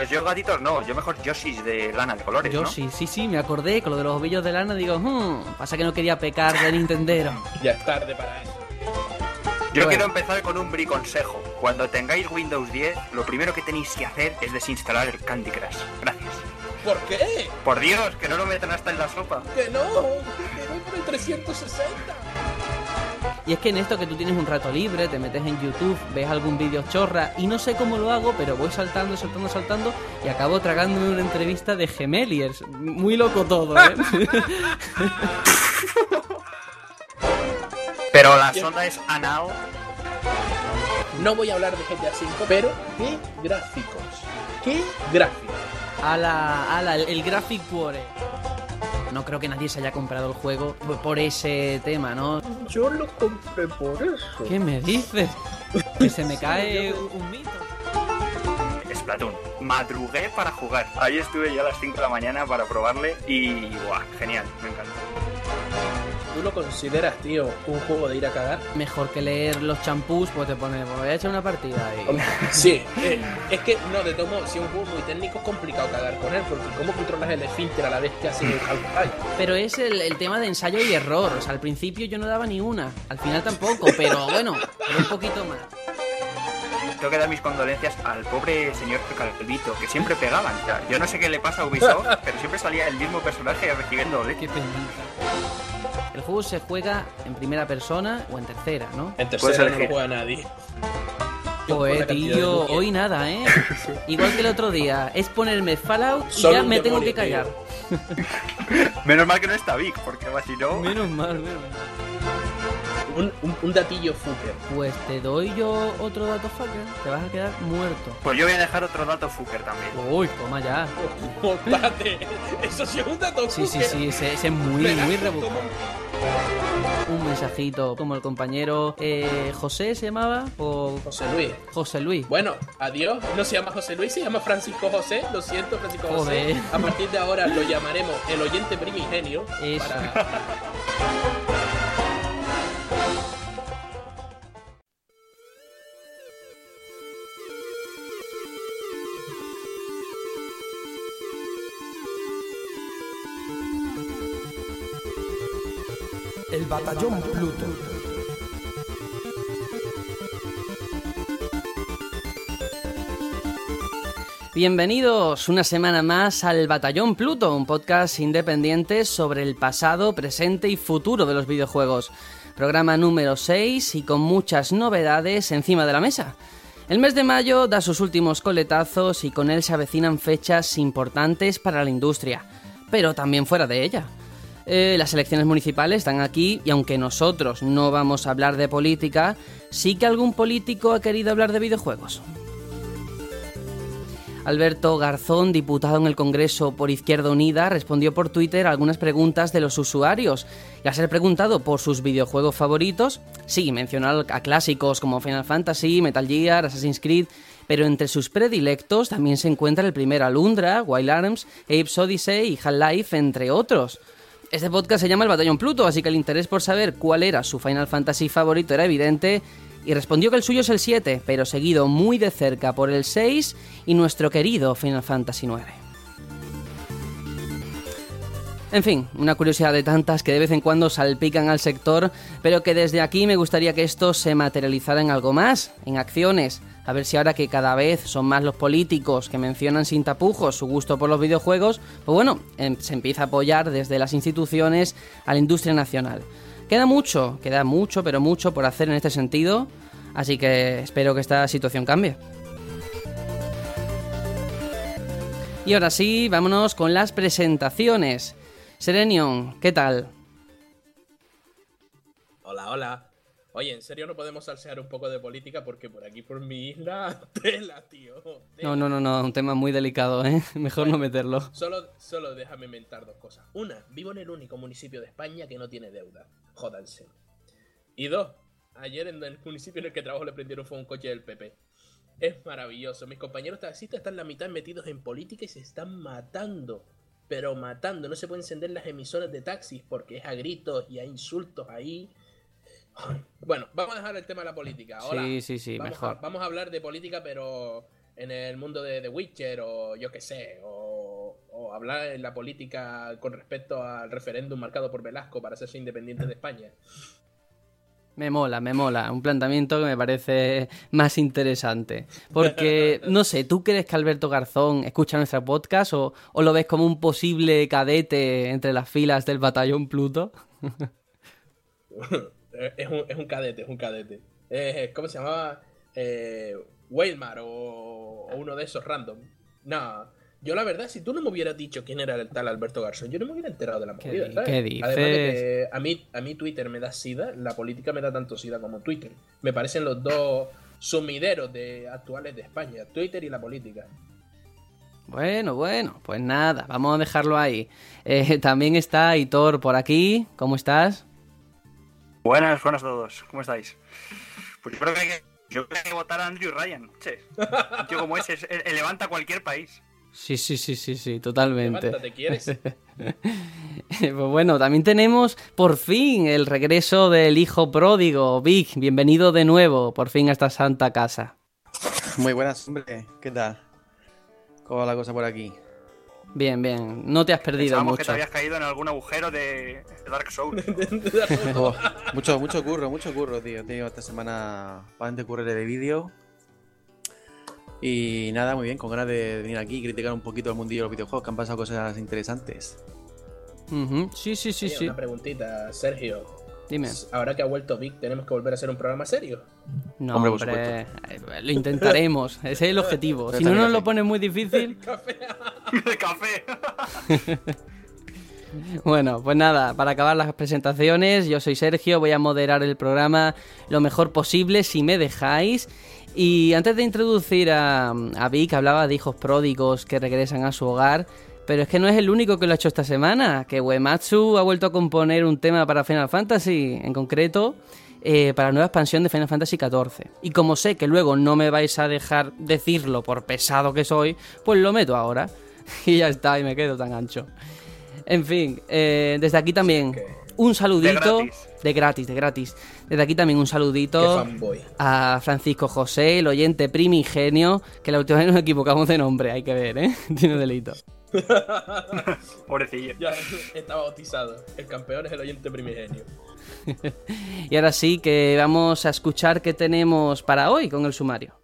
gatitos, yo gatitos no, yo mejor Yoshis de lana de colores, ¿no? Yoshi, sí, sí, me acordé con lo de los ovillos de lana. Digo, hmm, pasa que no quería pecar de Nintendero. Ya es tarde para eso. Yo Bueno. quiero empezar con un briconsejo. Cuando tengáis Windows 10, lo primero que tenéis que hacer es desinstalar el Candy Crush. Gracias. ¿Por qué? Por Dios, que no lo metan hasta en la sopa. Que no, que voy por el 360. Y es que en esto que tú tienes un rato libre, te metes en YouTube, ves algún vídeo chorra y no sé cómo lo hago, pero voy saltando, saltando, saltando y acabo tragándome una entrevista de Gemeliers. Muy loco todo, ¿eh? Pero la sonda es anal. No voy a hablar de GTA V, pero ¿qué gráficos? ¿Qué gráficos? ala, ala, el, el Graphic Core. No creo que nadie se haya comprado el juego por- ese tema, ¿no? Yo lo compré por eso. ¿Qué me dices? Que se me cae un mito. Splatoon. Madrugué para jugar. Ahí estuve yo a las 5 de la mañana para probarle y guau, genial, me encanta. ¿Tú lo consideras, tío, un juego de ir a cagar? Mejor que leer los champús, pues te pones, pues voy a echar una partida y... Sí, eh, es que no, de tomo, si es un juego muy técnico es complicado cagar con él, porque ¿cómo controlas el esfínter a la vez que haces el half-life? Pero es el, el tema de ensayo y error. O sea, al principio yo no daba ni una. Al final tampoco, pero bueno, pero un poquito más. Tengo que dar mis condolencias al pobre señor Calvito, que siempre pegaban. O sea, yo no sé qué le pasa a Ubisoft, pero siempre salía el mismo personaje recibiendo leche. Qué penita. El juego se juega en primera persona o en tercera, ¿no? En tercera no lo juega nadie. Pues de tío, hoy nada, ¿eh? Igual que el otro día. Es ponerme Fallout y Solo ya me tengo que callar. Menos mal que no está Vic, porque si no... Menos mal, menos mal. Un, un, un datillo fucker. Pues te doy yo otro dato fucker. Te vas a quedar muerto. Pues yo voy a dejar otro dato fucker también. Uy, toma ya. Eso sí es un dato Sí, sí, fucker. sí, ese, ese es muy, muy como- rebuscado. Un mensajito como el compañero eh, José se llamaba o José Luis. José Luis. Bueno, adiós. No se llama José Luis, se llama Francisco José. Lo siento, Francisco Joder. José. A partir de ahora lo llamaremos el oyente primigenio. Eso. Para... El batallón Pluto. Bienvenidos una semana más al Batallón Pluto, un podcast independiente sobre el pasado, presente y futuro de los videojuegos. Programa número 6 y con muchas novedades encima de la mesa. El mes de mayo da sus últimos coletazos y con él se avecinan fechas importantes para la industria, pero también fuera de ella. Eh, las elecciones municipales están aquí y aunque nosotros no vamos a hablar de política, sí que algún político ha querido hablar de videojuegos. Alberto Garzón, diputado en el Congreso por Izquierda Unida, respondió por Twitter a algunas preguntas de los usuarios. Y al ser preguntado por sus videojuegos favoritos, sí, mencionó a clásicos como Final Fantasy, Metal Gear, Assassin's Creed, pero entre sus predilectos también se encuentra el primer Alundra, Wild Arms, Apes Odyssey y Half-Life, entre otros. Este podcast se llama El Batallón Pluto, así que el interés por saber cuál era su Final Fantasy favorito era evidente y respondió que el suyo es el 7, pero seguido muy de cerca por el 6 y nuestro querido Final Fantasy 9. En fin, una curiosidad de tantas que de vez en cuando salpican al sector, pero que desde aquí me gustaría que esto se materializara en algo más, en acciones. A ver si ahora que cada vez son más los políticos que mencionan sin tapujos su gusto por los videojuegos, pues bueno, em- se empieza a apoyar desde las instituciones a la industria nacional. Queda mucho, queda mucho, pero mucho por hacer en este sentido, así que espero que esta situación cambie. Y ahora sí, vámonos con las presentaciones. Serenion, ¿qué tal? Hola, hola. Oye, en serio no podemos salsear un poco de política porque por aquí, por mi isla, tela, tío. tela. No, no, no, no, un tema muy delicado, ¿eh? Mejor no meterlo. Solo, solo déjame inventar dos cosas. Una, vivo en el único municipio de España que no tiene deuda. Jódanse. Y dos, ayer en el municipio en el que trabajo le prendieron fuego a un coche del PP. Es maravilloso. Mis compañeros taxistas están la mitad metidos en política y se están matando. Pero matando. No se pueden encender las emisoras de taxis porque es a gritos y a insultos ahí. Bueno, vamos a dejar el tema de la política. Sí, sí, sí, vamos mejor. A, vamos a hablar de política, pero en el mundo de The Witcher o yo qué sé, o, o hablar en la política con respecto al referéndum marcado por Velasco para hacerse independiente de España. Me mola, me mola. Un planteamiento que me parece más interesante. Porque, no sé, ¿tú crees que Alberto Garzón escucha nuestra podcast o, o lo ves como un posible cadete entre las filas del batallón Pluto? es, un, es un cadete, es un cadete. Eh, ¿Cómo se llamaba? Eh, o, o uno de esos random. No, yo la verdad, si tú no me hubieras dicho quién era el tal Alberto Garzón, yo no me hubiera enterado de la ¿Qué movida, di- ¿sabes? qué dices? Además de que a mí, a mí Twitter me da sida, la política me da tanto sida como Twitter. Me parecen los dos sumideros de, actuales de España, Twitter y la política. Bueno, bueno, pues nada, vamos a dejarlo ahí. Eh, también está Hitor por aquí. ¿Cómo estás? Buenas, buenas a todos. ¿Cómo estáis? Pues yo creo que hay que, yo creo que, hay que votar a Andrew Ryan. Che. Un tío como ese es- él levanta cualquier país. Sí, sí, sí, sí, sí, totalmente. Levántate, ¿quieres? Pues bueno, también tenemos por fin el regreso del hijo pródigo, Vic. Bienvenido de nuevo, por fin a esta santa casa. Muy buenas, hombre. ¿Qué tal? ¿Cómo va la cosa por aquí? Bien, bien, no te has perdido Pensábamos que te mucho. habías caído en algún agujero de de Dark Souls. Oh, mucho, mucho curro, mucho curro, tío. He tenido esta semana bastante curro de vídeo. Y nada, muy bien, con ganas de venir aquí y criticar un poquito el mundillo de los videojuegos, que han pasado cosas interesantes. Sí, sí, sí, Oye, sí. Una preguntita, Sergio. Dime. Ahora que ha vuelto Vic, ¿tenemos que volver a hacer un programa serio? No, Hombre, por hombre, eh, lo intentaremos. Ese es el objetivo. Si no nos lo pones muy difícil, de café. Bueno, pues nada, para acabar las presentaciones, yo soy Sergio, voy a moderar el programa lo mejor posible si me dejáis. Y antes de introducir a, a Vic, hablaba de hijos pródigos que regresan a su hogar, pero es que no es el único que lo ha hecho esta semana, que Uematsu ha vuelto a componer un tema para Final Fantasy, en concreto eh, para la nueva expansión de Final Fantasy XIV. Y como sé que luego no me vais a dejar decirlo por pesado que soy, pues lo meto ahora. Y ya está, y me quedo tan ancho. En fin, eh, desde aquí también un saludito. De gratis. De gratis, de gratis. Desde aquí también un saludito a Francisco José, el oyente primigenio, que la última vez nos equivocamos de nombre, hay que ver, ¿eh? Tiene delito. Pobrecillo. Ya está bautizado. El campeón es el oyente primigenio. Y ahora sí que vamos a escuchar qué tenemos para hoy con el sumario.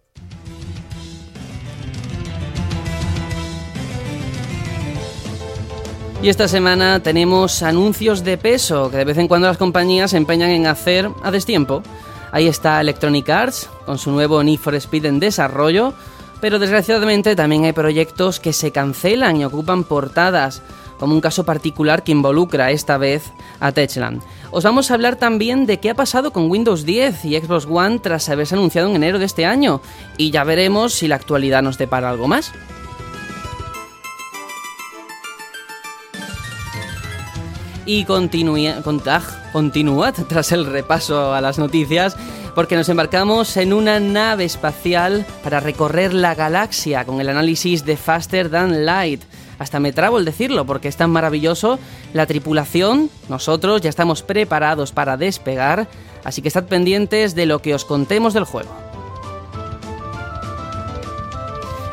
Y esta semana tenemos anuncios de peso que de vez en cuando las compañías se empeñan en hacer a destiempo. Ahí está Electronic Arts con su nuevo Need for Speed en desarrollo, pero desgraciadamente también hay proyectos que se cancelan y ocupan portadas, como un caso particular que involucra esta vez a Techland. Os vamos a hablar también de qué ha pasado con Windows 10 y Xbox One tras haberse anunciado en enero de este año, y ya veremos si la actualidad nos depara algo más. Y continúe- con- continuad tras el repaso a las noticias, porque nos embarcamos en una nave espacial para recorrer la galaxia con el análisis de Faster Than Light. Hasta me trabo el decirlo porque es tan maravilloso. La tripulación, nosotros ya estamos preparados para despegar, así que estad pendientes de lo que os contemos del juego.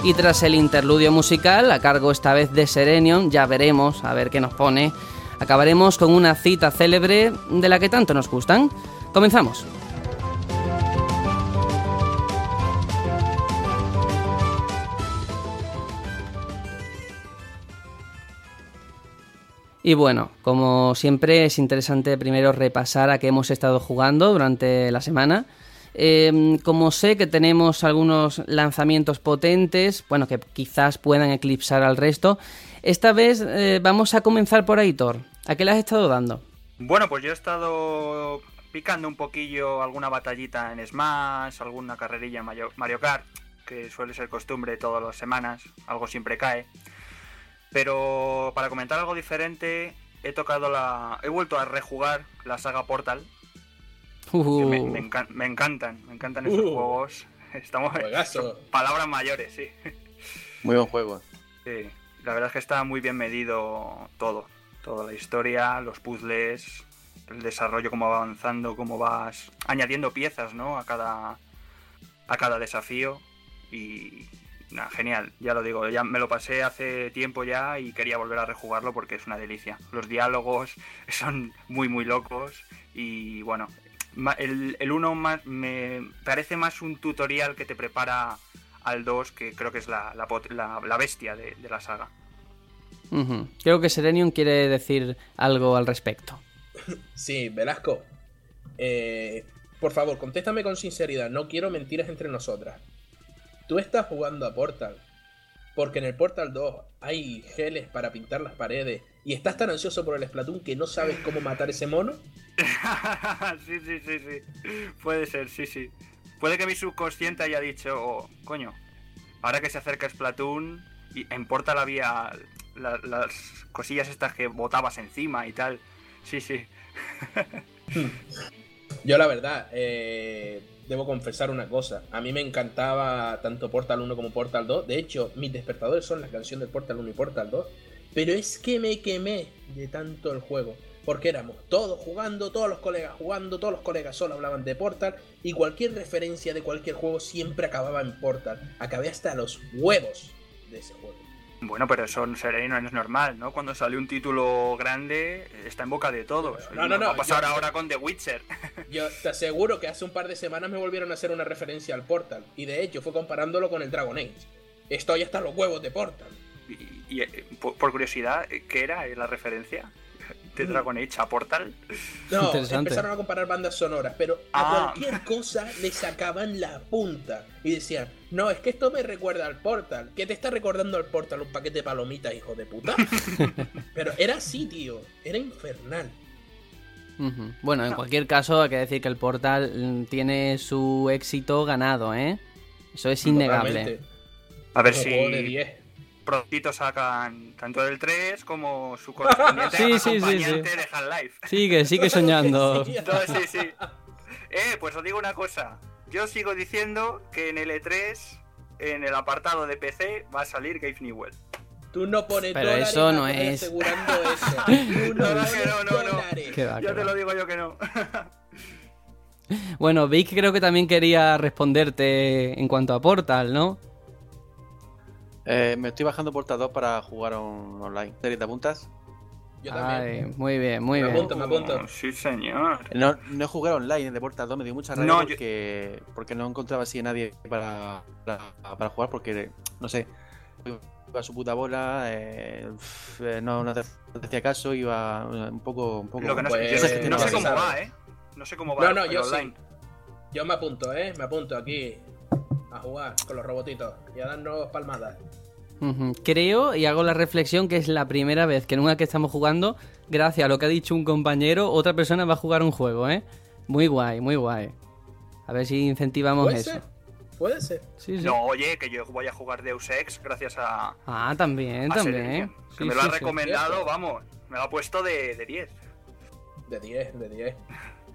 Y tras el interludio musical, a cargo esta vez de Serenion, ya veremos a ver qué nos pone, acabaremos con una cita célebre de la que tanto nos gustan. Comenzamos. Y bueno, como siempre es interesante primero repasar a qué hemos estado jugando durante la semana. Eh, como sé que tenemos algunos lanzamientos potentes, bueno, que quizás puedan eclipsar al resto, esta vez eh, vamos a comenzar por ahí, Thor. ¿A qué le has estado dando? Bueno, pues yo he estado picando un poquillo alguna batallita en Smash, alguna carrerilla en Mario Kart, que suele ser costumbre todas las semanas, algo siempre cae. Pero para comentar algo diferente, he tocado la. He vuelto a rejugar la saga Portal. Uh, me, me encan- me encantan, me encantan esos Uh. juegos. Estamos. Palabras mayores, sí. Muy buen juego. Sí, la verdad es que está muy bien medido todo. Toda la historia, los puzzles, el desarrollo, cómo va avanzando, cómo vas añadiendo piezas, ¿no? A cada, a cada desafío. Y, Nah, genial, ya lo digo, ya me lo pasé hace tiempo ya y quería volver a rejugarlo porque es una delicia. Los diálogos son muy muy locos y bueno, el, el 1 más, me parece más un tutorial que te prepara al 2 que creo que es la, la, pot- la- la bestia de, de la saga. Creo que Serenium quiere decir algo al respecto. Sí, Velasco. eh, por favor, contéstame con sinceridad. No quiero mentiras entre nosotras. Tú estás jugando a Portal. Porque en el Portal 2 hay geles para pintar las paredes. Y estás tan ansioso por el Splatoon que no sabes cómo matar ese mono. sí, sí, sí, sí. Puede ser, sí, sí. Puede que mi subconsciente haya dicho, oh, coño, ahora que se acerca Splatoon, y en Portal había la- las cosillas estas que botabas encima y tal. Sí, sí. Yo la verdad, eh, debo confesar una cosa. A mí me encantaba tanto Portal 1 como Portal 2. De hecho, mis despertadores son la canción del Portal 1 y Portal 2. Pero es que me quemé de tanto el juego. Porque éramos todos jugando, todos los colegas jugando, todos los colegas solo hablaban de Portal. Y cualquier referencia de cualquier juego siempre acababa en Portal. Acabé hasta los huevos de ese juego. Bueno, pero eso sereno no es normal, ¿no? Cuando sale un título grande, está en boca de todos. No, no, no, Va a pasar yo- ahora con The Witcher. Yo te aseguro que hace un par de semanas me volvieron a hacer una referencia al Portal. Y de hecho fue comparándolo con el Dragon Age. Estoy hasta los huevos de Portal. Y, y, eh, por, curiosidad, ¿qué era la referencia de Mm. Dragon Age a Portal? No, empezaron a comparar bandas sonoras, pero a Ah. cualquier cosa le sacaban la punta. Y decían, no, es que esto me recuerda al Portal. ¿Qué te está recordando al Portal? Un paquete de palomitas, hijo de puta. pero era así, tío. Era infernal. Bueno, en cualquier caso, hay que decir que el Portal mm, tiene su éxito ganado, ¿eh? Eso es innegable. Totalmente. A ver Un si juego de 10. Prontito sacan tanto el 3 como su correspondiente Sí, sí, sí, acompañante sí. de Half-Life. Sigue, sigue soñando. Sí, No, sí, sí. Eh, pues os digo una cosa. Yo sigo diciendo que en el E3, en el apartado de PC, va a salir Gabe Newell. Tú no pones Pero eso no es. asegurando eso. Tú no No, no, pones no, no, no. Qué va, qué Ya te va. lo digo yo que no. Bueno, Vic creo que también quería responderte en cuanto a Portal, ¿no? Eh, me estoy bajando Portal 2 para jugar on- online. ¿Te apuntas? Yo también. Ay, muy bien, muy Me bien. apunto. me apunto. Oh, Sí, señor. No, no he jugado online de Portal 2, me dio mucha rabia No, yo- porque, porque no encontraba así a nadie para, para, para jugar porque, no sé, iba a su puta bola, eh, eh, no, no te hacía caso, iba un poco... Un poco Lo que no, Pues, sé, yo no sé cómo va, ¿eh? No sé cómo va No, no, yo sí. online. Yo me apunto, ¿eh? Me apunto aquí a jugar con los robotitos y a darnos palmadas. Creo y hago la reflexión que es la primera vez que nunca que estamos jugando, gracias a lo que ha dicho un compañero, otra persona va a jugar un juego, ¿eh? Muy guay, muy guay. A ver si incentivamos ¿Puede eso. ser? Puede ser. Sí, sí. No, oye, que yo voy a jugar Deus Ex gracias a, Ah, también, a también. Que me lo sí, ha recomendado, vamos. Me lo ha puesto de, de 10. De 10, de 10.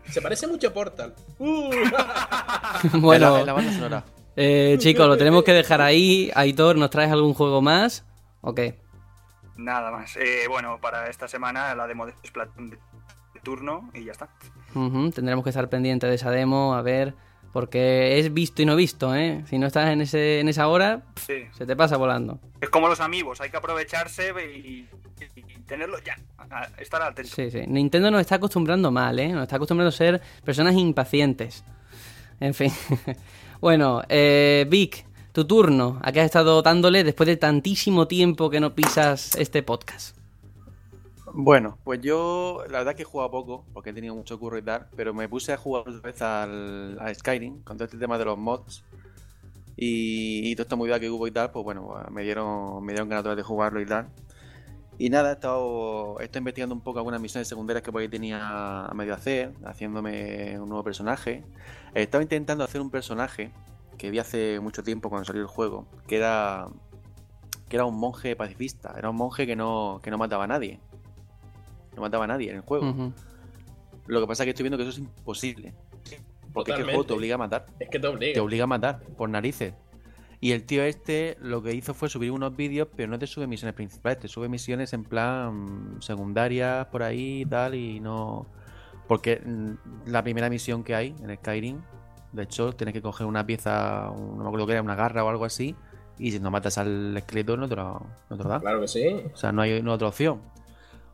Se parece mucho a Portal. Uh. En la, bueno, en la banda sonora. Eh, chicos, lo tenemos que dejar ahí. Aitor, ¿nos traes algún juego más? Ok. Nada más. Eh, bueno, para esta semana la demo de Splatoon de de turno y ya está. Tendremos que estar pendientes de esa demo, a ver. Porque es visto y no visto, ¿eh? Si no estás en, ese, en esa hora, Sí. se te pasa volando. Es como los amigos, hay que aprovecharse y, y tenerlo ya. estar atento. Sí, sí. Nintendo nos está acostumbrando mal, ¿eh? Nos está acostumbrando a ser personas impacientes. En fin. bueno, eh, Vic, tu turno. ¿A qué has estado dándole después de tantísimo tiempo que no pisas este podcast? Bueno, pues yo la verdad que he jugado poco, porque he tenido mucho curro y tal, pero me puse a jugar otra vez al, a Skyrim, con todo este tema de los mods y, y toda esta movida que hubo y tal, pues bueno, me dieron, me dieron ganas de jugarlo y tal. Y nada, he estado, he estado investigando un poco algunas misiones secundarias que por ahí tenía a medio hacer, haciéndome un nuevo personaje. Estaba intentando hacer un personaje que vi hace mucho tiempo cuando salió el juego, que era que era un monje pacifista, era un monje que no, que no mataba a nadie. No mataba a nadie en el juego. Lo que pasa es que estoy viendo que eso es imposible. Porque es que el juego te obliga a matar. Es que te obliga. Te obliga a matar, por narices. Y el tío este lo que hizo fue subir unos vídeos, pero no te sube misiones principales, te sube misiones en plan mm, secundarias por ahí y tal, y no. Porque mm, la primera misión que hay en Skyrim, de hecho, tienes que coger una pieza, no me acuerdo que era, una garra o algo así, Y si no matas al esqueleto, no te lo, no te lo da. Claro que sí. O sea, no hay no otra opción.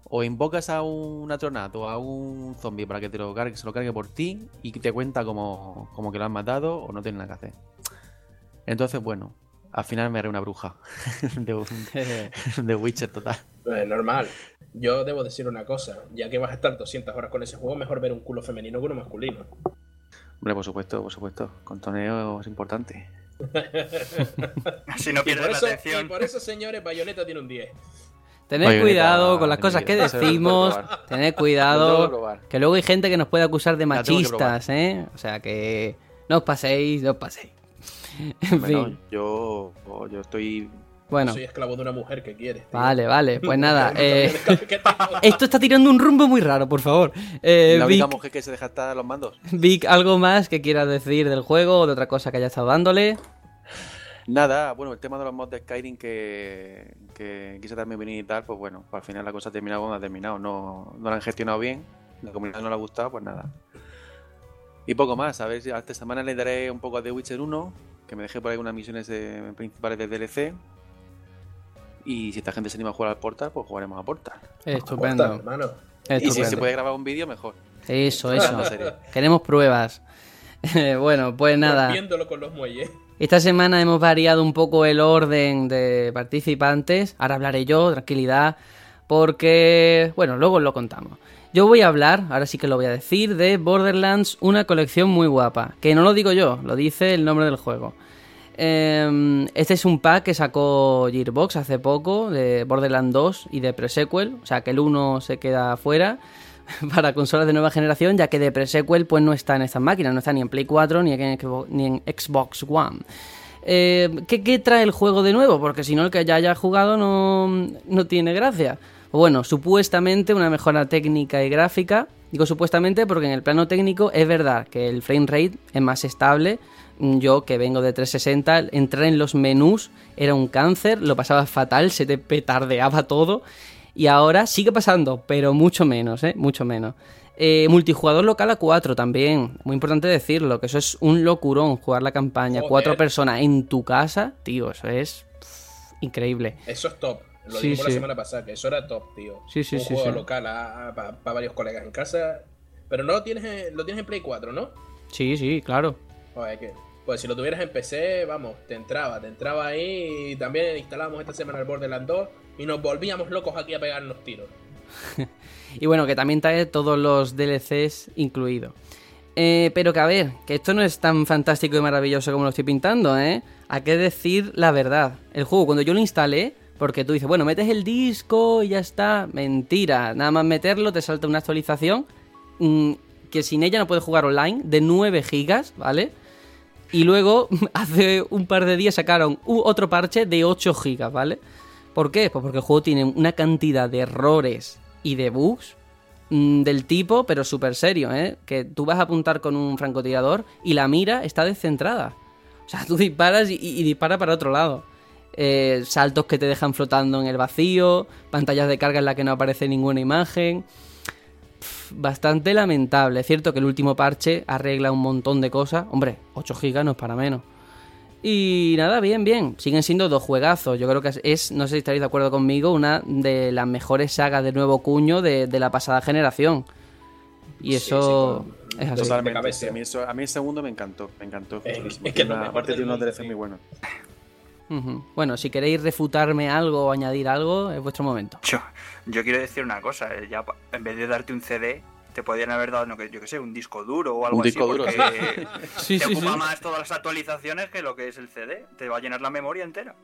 O invocas a un atronato o a un zombie para que te lo cargue, se lo cargue por ti y te cuenta como, como que lo has matado o no tienes nada que hacer. Entonces, bueno, al final me haré una bruja de, de Witcher total. Pues normal. Yo debo decir una cosa. Ya que vas a estar 200 horas con ese juego, mejor ver un culo femenino que uno masculino. Hombre, por supuesto, por supuesto. Con toneo es importante. Así no pierdes la eso, atención. y por eso, señores, Bayonetta tiene un 10. Tened Bayonetta, cuidado con las cosas que decimos. Tened cuidado. Que luego hay gente que nos puede acusar de machistas, ¿eh? O sea que no os paséis, no os paséis. En Bueno, fin, yo, yo estoy. bueno. Soy esclavo de una mujer que quieres. tío. Vale, vale, pues nada. eh, esto está tirando un rumbo muy raro, por favor. Eh, la única Vic, mujer que se deja estar a los mandos. Vic, ¿algo más que quieras decir del juego o de otra cosa que haya estado dándole? Nada, bueno, el tema de los mods de Skyrim que, que quise darme opinión y tal, pues bueno, pues al final la cosa ha terminado como ha terminado. No, no la han gestionado bien, la comunidad no le ha gustado, pues nada. Y poco más, a ver si esta semana le daré un poco a The Witcher 1, que me dejé por ahí unas misiones de- principales de DLC. Y si esta gente se anima a jugar al Portal, pues jugaremos a Portal. Estupendo. hermano. Y si se puede grabar un vídeo, mejor. Eso, eso. Queremos pruebas. bueno, pues nada. Viéndolo con los muelles. Esta semana hemos variado un poco el orden de participantes. Ahora hablaré yo, tranquilidad, porque, bueno, luego os lo contamos. Yo voy a hablar, ahora sí que lo voy a decir, de Borderlands, una colección muy guapa. Que no lo digo yo, lo dice el nombre del juego. Eh, este es un pack que sacó Gearbox hace poco de Borderlands 2 y de Pre-Sequel, o sea que el 1 se queda fuera para consolas de nueva generación, ya que de Pre-Sequel pues no está en estas máquinas, no está ni en Play 4 ni en, Xbox- One. Eh, ¿qué, qué trae el juego de nuevo? Porque si no, el que ya haya jugado no, no tiene gracia. Bueno, supuestamente una mejora técnica y gráfica. Digo supuestamente porque en el plano técnico es verdad que el frame rate es más estable. Mm, Yo que vengo de 360, entrar en los menús era un cáncer, lo pasaba fatal, se te petardeaba todo. Y ahora sigue pasando, pero mucho menos, ¿eh? Mucho menos. Eh, multijugador local a 4 también. Muy importante decirlo, que eso es un locurón, jugar la campaña. Joder. Cuatro personas en tu casa, tío, eso es pff, increíble. Eso es top. Lo Sí, dijimos sí. la semana pasada, que eso era top, tío. Sí, sí, Un sí, juego local para varios colegas en casa. Pero no lo tienes en, lo tienes en Play 4, ¿no? Sí, sí, claro. Joder, que. Pues si lo tuvieras en PC, vamos, te entraba, te entraba ahí y también instalamos esta semana el Borderlands 2 y nos volvíamos locos aquí a pegarnos tiros. Y bueno, que también trae todos los DLCs incluidos. Eh, pero que a ver, que esto no es tan fantástico y maravilloso como lo estoy pintando, ¿eh? Hay que decir la verdad. El juego, cuando yo lo instalé, porque tú dices, bueno, metes el disco y ya está. Mentira, nada más meterlo te salta una actualización mm, que sin ella no puedes jugar online de 9 gigas, ¿vale? Y luego, hace un par de días sacaron otro parche de 8 gigas, ¿vale? ¿Por qué? Pues porque el juego tiene una cantidad de errores y de bugs mm, del tipo, pero súper serio, ¿eh? Que tú vas a apuntar con un francotirador y la mira está descentrada. O sea, tú disparas y, y dispara para otro lado. Eh, saltos que te dejan flotando en el vacío, pantallas de carga en la que no aparece ninguna imagen. Pff, Bastante lamentable. Es cierto que el último parche arregla un montón de cosas. Hombre, 8 gigas no es para menos. Y nada, bien, bien. Siguen siendo dos juegazos. Yo creo que es- no sé si estaréis de acuerdo conmigo, una de las mejores sagas de nuevo cuño de, de la pasada generación. Y eso sí, con- es así. Totalmente. a, mí eso- a mí el segundo me encantó. Me encantó. Es- que aparte tiene unos DLC muy buenos. Bueno, si queréis refutarme algo o añadir algo, es vuestro momento. Yo, yo quiero decir una cosa, eh, ya en vez de darte un CD, te podrían haber dado, no, que- yo que sé, un disco duro o algo Un así, disco duro, porque Sí, te sí, ocupa sí. más todas las actualizaciones que lo que es el CD. Te va a llenar la memoria entera.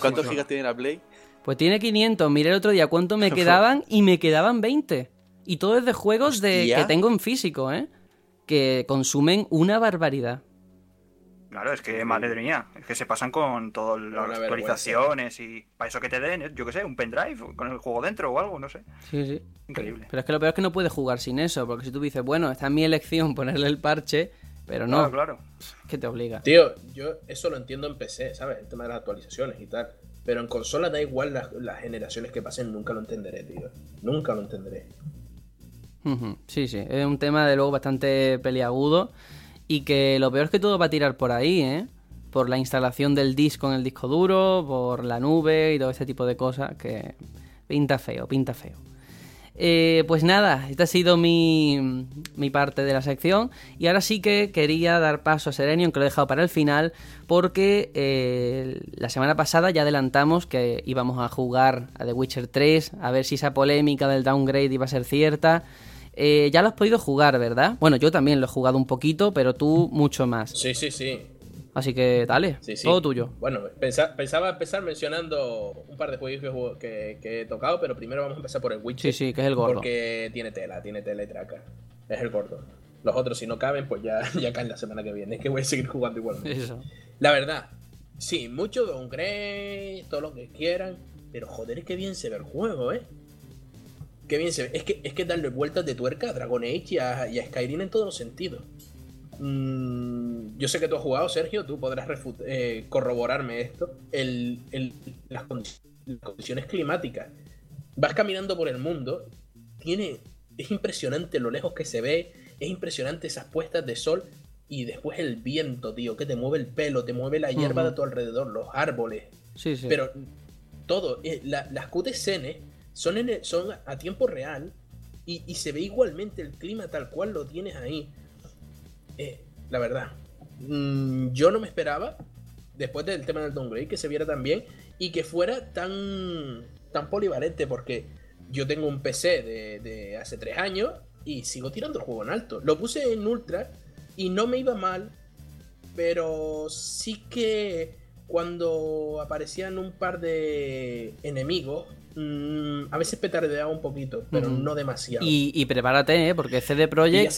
¿Cuántos sí. gigas tiene la Play? Pues tiene 500. Miré el otro día cuánto me quedaban y me quedaban 20. Y todo es de juegos de, que tengo en físico, ¿eh? Que consumen una barbaridad. Claro, es que, madre mía, es que se pasan con todas las Una actualizaciones y para eso que te den, yo que sé, un pendrive con el juego dentro o algo, no sé. Sí, sí. Increíble. Pero es que lo peor es que no puedes jugar sin eso, porque si tú dices, bueno, está en mi elección ponerle el parche, pero no, Claro, claro. que te obliga. Tío, yo eso lo entiendo en PC, ¿sabes? El tema de las actualizaciones y tal. Pero en consola da igual las, las generaciones que pasen, nunca lo entenderé, tío. Nunca lo entenderé. Sí, sí, es un tema de luego bastante peliagudo y que lo peor es que todo va a tirar por ahí, ¿eh? por la instalación del disco en el disco duro, por la nube y todo ese tipo de cosas que pinta feo, pinta feo. Eh, pues nada, esta ha sido mi, mi, parte de la sección. Y ahora sí que quería dar paso a Serenion, que lo he dejado para el final, porque eh, la semana pasada ya adelantamos que íbamos a jugar a The Witcher 3, a ver si esa polémica del downgrade iba a ser cierta. Eh, ya lo has podido jugar, ¿verdad? Bueno, yo también lo he jugado un poquito, pero tú mucho más. Sí, sí, sí. Así que dale, todo tuyo. Bueno, pensaba empezar mencionando un par de juegos que, he tocado, pero primero vamos a empezar por el Witcher. Sí, sí, que es el gordo. Porque tiene tela, tiene tela y traca. Es el gordo. Los otros, si no caben, pues ya, ya caen la semana que viene. Es que voy a seguir jugando igualmente. Eso. La verdad, sí, mucho downgrade, todo lo que quieran, pero joder, que bien se ve el juego, ¿eh? Qué bien se ve. Es que, es que darle vueltas de tuerca a Dragon Age y a, y a Skyrim en todos los sentidos. Mm, yo sé que tú has jugado, Sergio, tú podrás eh, corroborarme esto. las, condiciones climáticas. Vas caminando por el mundo, tiene, es impresionante lo lejos que se ve, es impresionante esas puestas de sol y después el viento, tío, que te mueve el pelo, te mueve la hierba de tu alrededor, los árboles. Sí, sí. Pero todo, eh, las cutscenes son, son a tiempo real y, se ve igualmente el clima tal cual lo tienes ahí. Eh, la verdad. Mm, yo no me esperaba, después del tema del downgrade, que se viera tan bien y que fuera tan, tan polivalente, porque yo tengo un PC de, hace tres años y sigo tirando el juego en alto. Lo puse en ultra y no me iba mal, pero sí que cuando aparecían un par de enemigos Mm, a veces petardeaba un poquito, pero no demasiado. Y, prepárate, ¿eh? porque CD Projekt.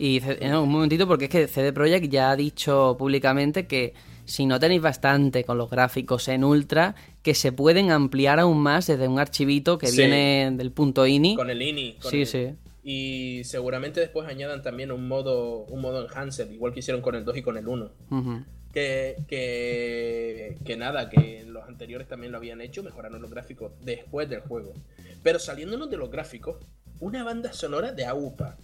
Y, eh, un momentito, porque es que CD Projekt ya ha dicho públicamente que si no tenéis bastante con los gráficos en ultra, que se pueden ampliar aún más desde un archivito que viene del punto INI. Con el INI. sí, sí. Y seguramente después añadan también un modo, un modo enhanced, igual que hicieron con el 2 y con el 1. Que, que, que, nada, que los anteriores también lo habían hecho, mejoraron los gráficos después del juego. Pero saliéndonos de los gráficos, una banda sonora de AUPA.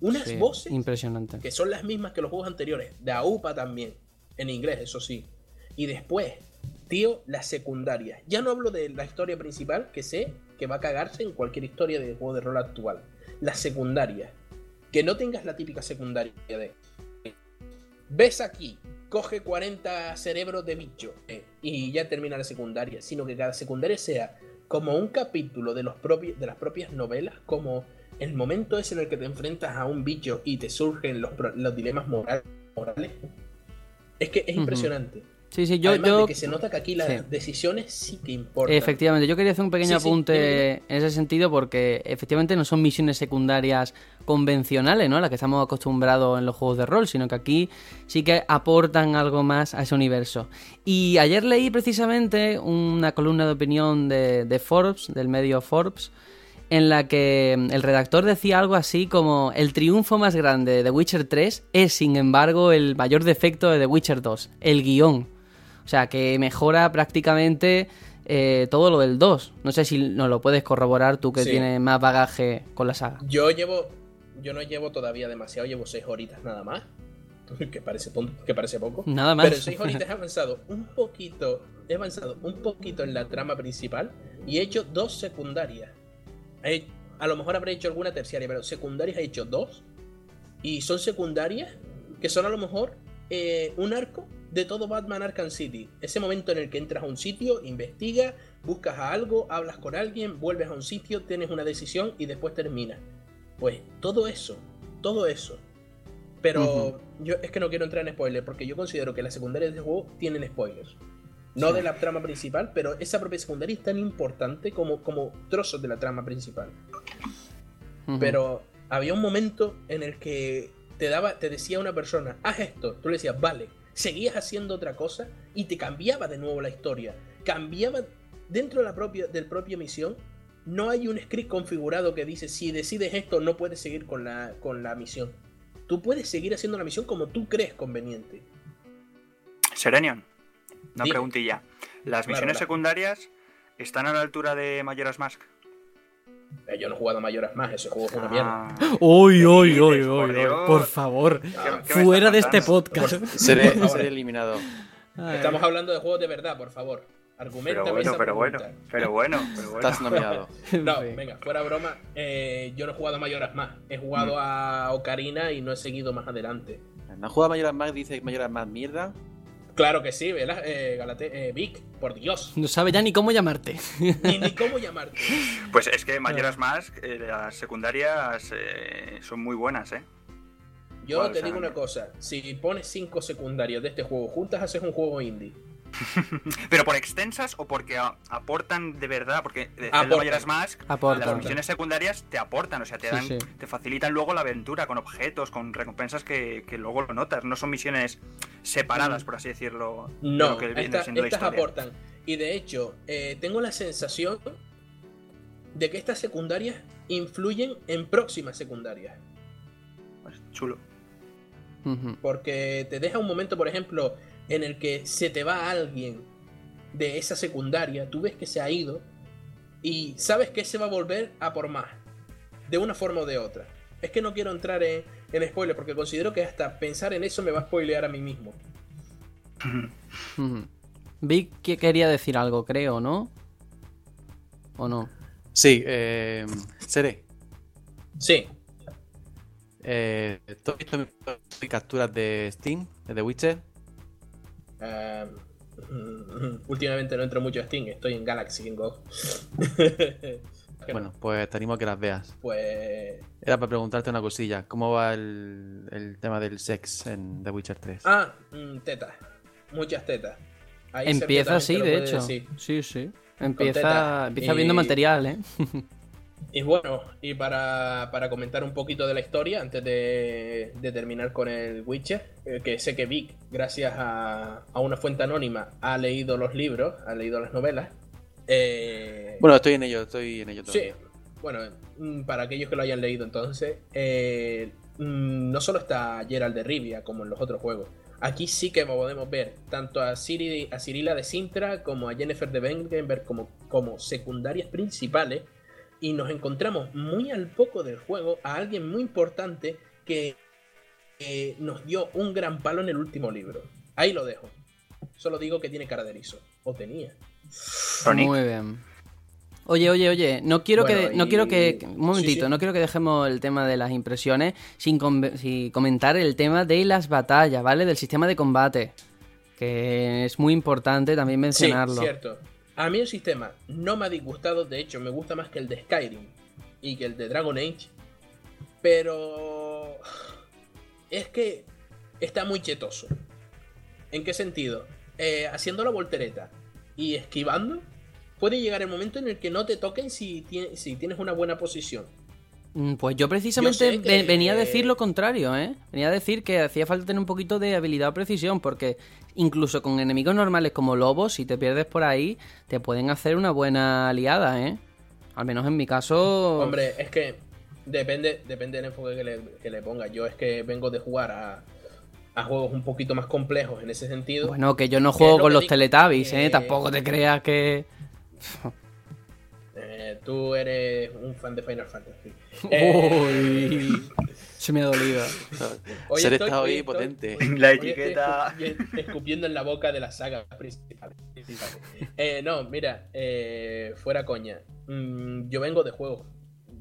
Unas voces impresionante. que son las mismas que los juegos anteriores, de AUPA también, en inglés, eso sí. Y después, tío, la secundaria. Ya no hablo de la historia principal, que sé que va a cagarse en cualquier historia de juego de rol actual. La secundaria. Que no tengas la típica secundaria de... Ves aquí coge 40 cerebros de bicho eh, y ya termina la secundaria, sino que cada secundaria sea como un capítulo de, los propios, de las propias novelas, como el momento ese en el que te enfrentas a un bicho y te surgen los, los dilemas morales. Es que es impresionante. Sí, sí, yo, yo... que se nota que aquí las decisiones sí que importan. Efectivamente, yo quería hacer un pequeño apunte en ese sentido porque efectivamente no son misiones secundarias convencionales, ¿no? Las que estamos acostumbrados en los juegos de rol, sino que aquí sí que aportan algo más a ese universo. Y ayer leí precisamente una columna de opinión de, de Forbes, del medio Forbes, en la que el redactor decía algo así como el triunfo más grande de The Witcher 3 es, sin embargo, el mayor defecto de The Witcher 2, el guion. O sea, que mejora prácticamente eh, todo lo del 2. No sé si nos lo puedes corroborar tú que tienes más bagaje con la saga. Yo llevo. Yo no llevo todavía demasiado, llevo 6 horitas nada más. Que parece, que parece poco. Nada más. Pero 6 horitas he avanzado un poquito. He avanzado un poquito en la trama principal y he hecho dos secundarias. a lo mejor habré hecho alguna terciaria, pero secundarias he hecho dos. Y son secundarias que son a lo mejor eh, un arco de todo Batman Arkham City. Ese momento en el que entras a un sitio, investigas, buscas a algo, hablas con alguien, vuelves a un sitio, tienes una decisión y después termina. Pues todo eso, todo eso. Pero yo es que no quiero entrar en spoilers porque yo considero que las secundarias del juego tienen spoilers. No de la trama principal, pero esa propia secundaria es tan importante como, como trozos de la trama principal. Pero había un momento en el que te daba, te decía una persona, haz esto, tú le decías, vale, seguías haciendo otra cosa y te cambiaba de nuevo la historia. Cambiaba dentro de la propia, del propia misión. No hay un script configurado que dice si decides esto no puedes seguir con la, con la misión. Tú puedes seguir haciendo la misión como tú crees conveniente. Serenion, una preguntilla. ¿Las misiones secundarias están a la altura de Majora's Mask? Eh, Yo no he jugado a Mayoras más, ese juego es una mierda. Ah, Uy, uy, uy, por uy, por favor. ¿qué- qué me Fuera de este podcast. Seré, eliminado. Estamos hablando de juegos de verdad, por favor. Argumenta Pero bueno, pero bueno, pero bueno, pero bueno. Estás nominado. No, Sí. venga, fuera broma. eh, yo no he jugado a Mayoras más. He jugado a Ocarina y no he seguido más adelante. ¿No has jugado a Mayoras Mask? Dice Mayoras Mask mierda. Claro que sí, ¿verdad? Eh, Galate, eh, Vic, por Dios. No sabe ya ni cómo llamarte. Ni, ni cómo llamarte. Pues es que Majora's Mask, eh, las secundarias eh, son muy buenas, ¿eh? Yo ¿Cuál te digo una cosa. Si pones cinco secundarios de este juego juntas, haces un juego indie. Pero por extensas o porque a- aportan de verdad, porque de. Majora's Mask, Aportan. las misiones secundarias te aportan, o sea, te dan, sí. te facilitan luego la aventura con objetos, con recompensas que, que luego lo notas. No son misiones separadas, por así decirlo. de No, lo que viene esta- siendo estas aportan. Y de hecho, eh, tengo la sensación de que estas secundarias influyen en próximas secundarias. Pues, chulo. Porque te deja un momento, por ejemplo, en el que se te va alguien de esa secundaria, tú ves que se ha ido y sabes que se va a volver a por más, de una forma o de otra. Es que no quiero entrar en, en spoiler porque considero que hasta pensar en eso me va a spoilear a mí mismo. Vic que quería decir algo, creo, ¿no? ¿O no? Sí, eh, seré. Sí, Eh, ¿Tú has visto mis capturas de Steam, de The Witcher? Ah, últimamente no entro mucho a Steam, estoy en Galaxy en Go. Bueno, pues te animo a que las veas. pues Era para preguntarte una cosilla. ¿Cómo va el, el tema del sex en The Witcher 3? Ah, mm, tetas. Muchas tetas. Ahí Empieza así, de hecho. decir. Sí, sí. Empieza, empieza Y- viendo material, ¿eh? Y bueno, y para, para comentar un poquito de la historia, antes de, de terminar con el Witcher, eh, que sé que Vic, gracias a, a una fuente anónima, ha leído los libros, ha leído las novelas. Eh, Bueno, estoy en ello, estoy en ello Sí, todavía. bueno, mm, para aquellos que lo hayan leído entonces, eh, mm, no solo está Gerald de Rivia como en los otros juegos. Aquí sí que podemos ver tanto a, Ciri, a Cirila de Sintra como a Jennifer de Wengenberg como, como secundarias principales. Y nos encontramos muy al poco del juego a alguien muy importante que eh, nos dio un gran palo en el último libro. Ahí lo dejo. Solo digo que tiene cara de erizo. O tenía. Sonic. Muy bien. Oye, oye, oye, no quiero Bueno, que no y- quiero que un momentito, sí. no quiero que dejemos el tema de las impresiones sin, con- sin comentar el tema de las batallas, ¿vale? Del sistema de combate, que es muy importante también mencionarlo. Sí, cierto. A mí el sistema no me ha disgustado, de hecho me gusta más que el de Skyrim y que el de Dragon Age, pero es que está muy chetoso. ¿En qué sentido? Eh, haciendo la voltereta y esquivando, puede llegar el momento en el que no te toquen si, tie- si tienes una buena posición. Mm, Pues yo precisamente Yo que- venía a decir lo contrario, ¿eh? Venía a decir que hacía falta tener un poquito de habilidad o precisión, porque incluso con enemigos normales como lobos, si te pierdes por ahí, te pueden hacer una buena aliada, ¿eh? Al menos en mi caso... Hombre, es que depende, depende del enfoque que le, que le ponga. Yo es que vengo de jugar a, a juegos un poquito más complejos en ese sentido. Bueno, que yo no juego con los Teletubbies, ¿eh? Tampoco te creas que... Eh, tú eres un fan de Final Fantasy. Eh, Uy, se me ha dolido. hoy Ser hoy estoy- potente. La hoy estoy etiqueta. escu- escupiendo en la boca de la saga principal. Eh, no, mira, eh, fuera coña. Mm, yo vengo de juegos,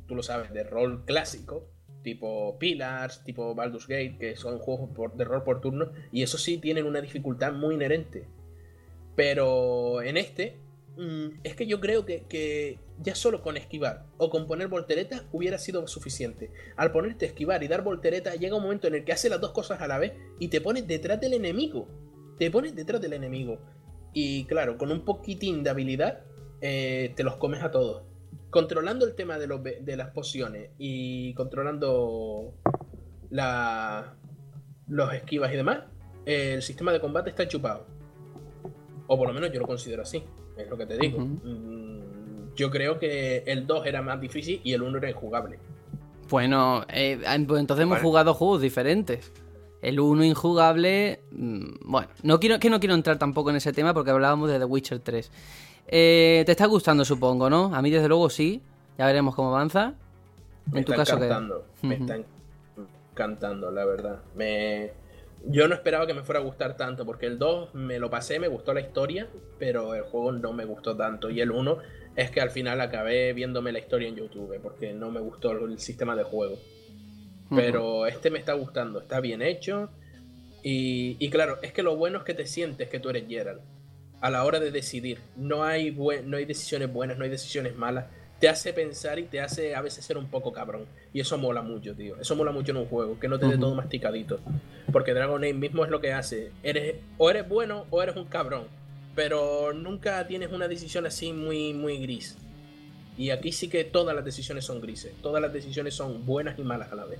tú lo sabes, de rol clásico, tipo Pillars, tipo Baldur's Gate, que son juegos por- de rol por turno, y eso sí tienen una dificultad muy inherente. Pero en este, mm, es que yo creo que, que ya solo con esquivar o con poner voltereta hubiera sido suficiente. Al ponerte a esquivar y dar voltereta, llega un momento en el que hace las dos cosas a la vez y te pones detrás del enemigo. Te pones detrás del enemigo. Y claro, con un poquitín de habilidad, eh, te los comes a todos. Controlando el tema de, los, de las pociones y controlando la, los esquivas y demás, eh, el sistema de combate está chupado. O por lo menos yo lo considero así. Es lo que te digo. Mm, Yo creo que el 2 era más difícil y el 1 era injugable. Bueno, eh, pues entonces hemos Vale. jugado juegos diferentes. El 1 injugable. mm, Bueno, no quiero, que no quiero entrar tampoco en ese tema porque hablábamos de The Witcher 3. Eh, te está gustando, supongo, ¿no? A mí, desde luego, sí. Ya veremos cómo avanza. Me En tu está caso, ¿qué? encantando. Me Ujú. está encantando, la verdad. Me... Yo no esperaba que me fuera a gustar tanto, porque el 2 me lo pasé, me gustó la historia, pero el juego no me gustó tanto. Y el 1 es que al final acabé viéndome la historia en YouTube, porque no me gustó el sistema de juego. Pero este me está gustando, está bien hecho. Y, y claro, es que lo bueno es que te sientes que tú eres Gerald. A la hora de decidir, no hay, no hay decisiones buenas, no hay decisiones malas. Te hace pensar y te hace a veces ser un poco cabrón. Y eso mola mucho, tío. Eso mola mucho en un juego, que no te dé todo masticadito. Porque Dragon Age mismo es lo que hace. Eres, o eres bueno o eres un cabrón. Pero nunca tienes una decisión así muy, muy gris. Y aquí sí que todas las decisiones son grises. Todas las decisiones son buenas y malas a la vez.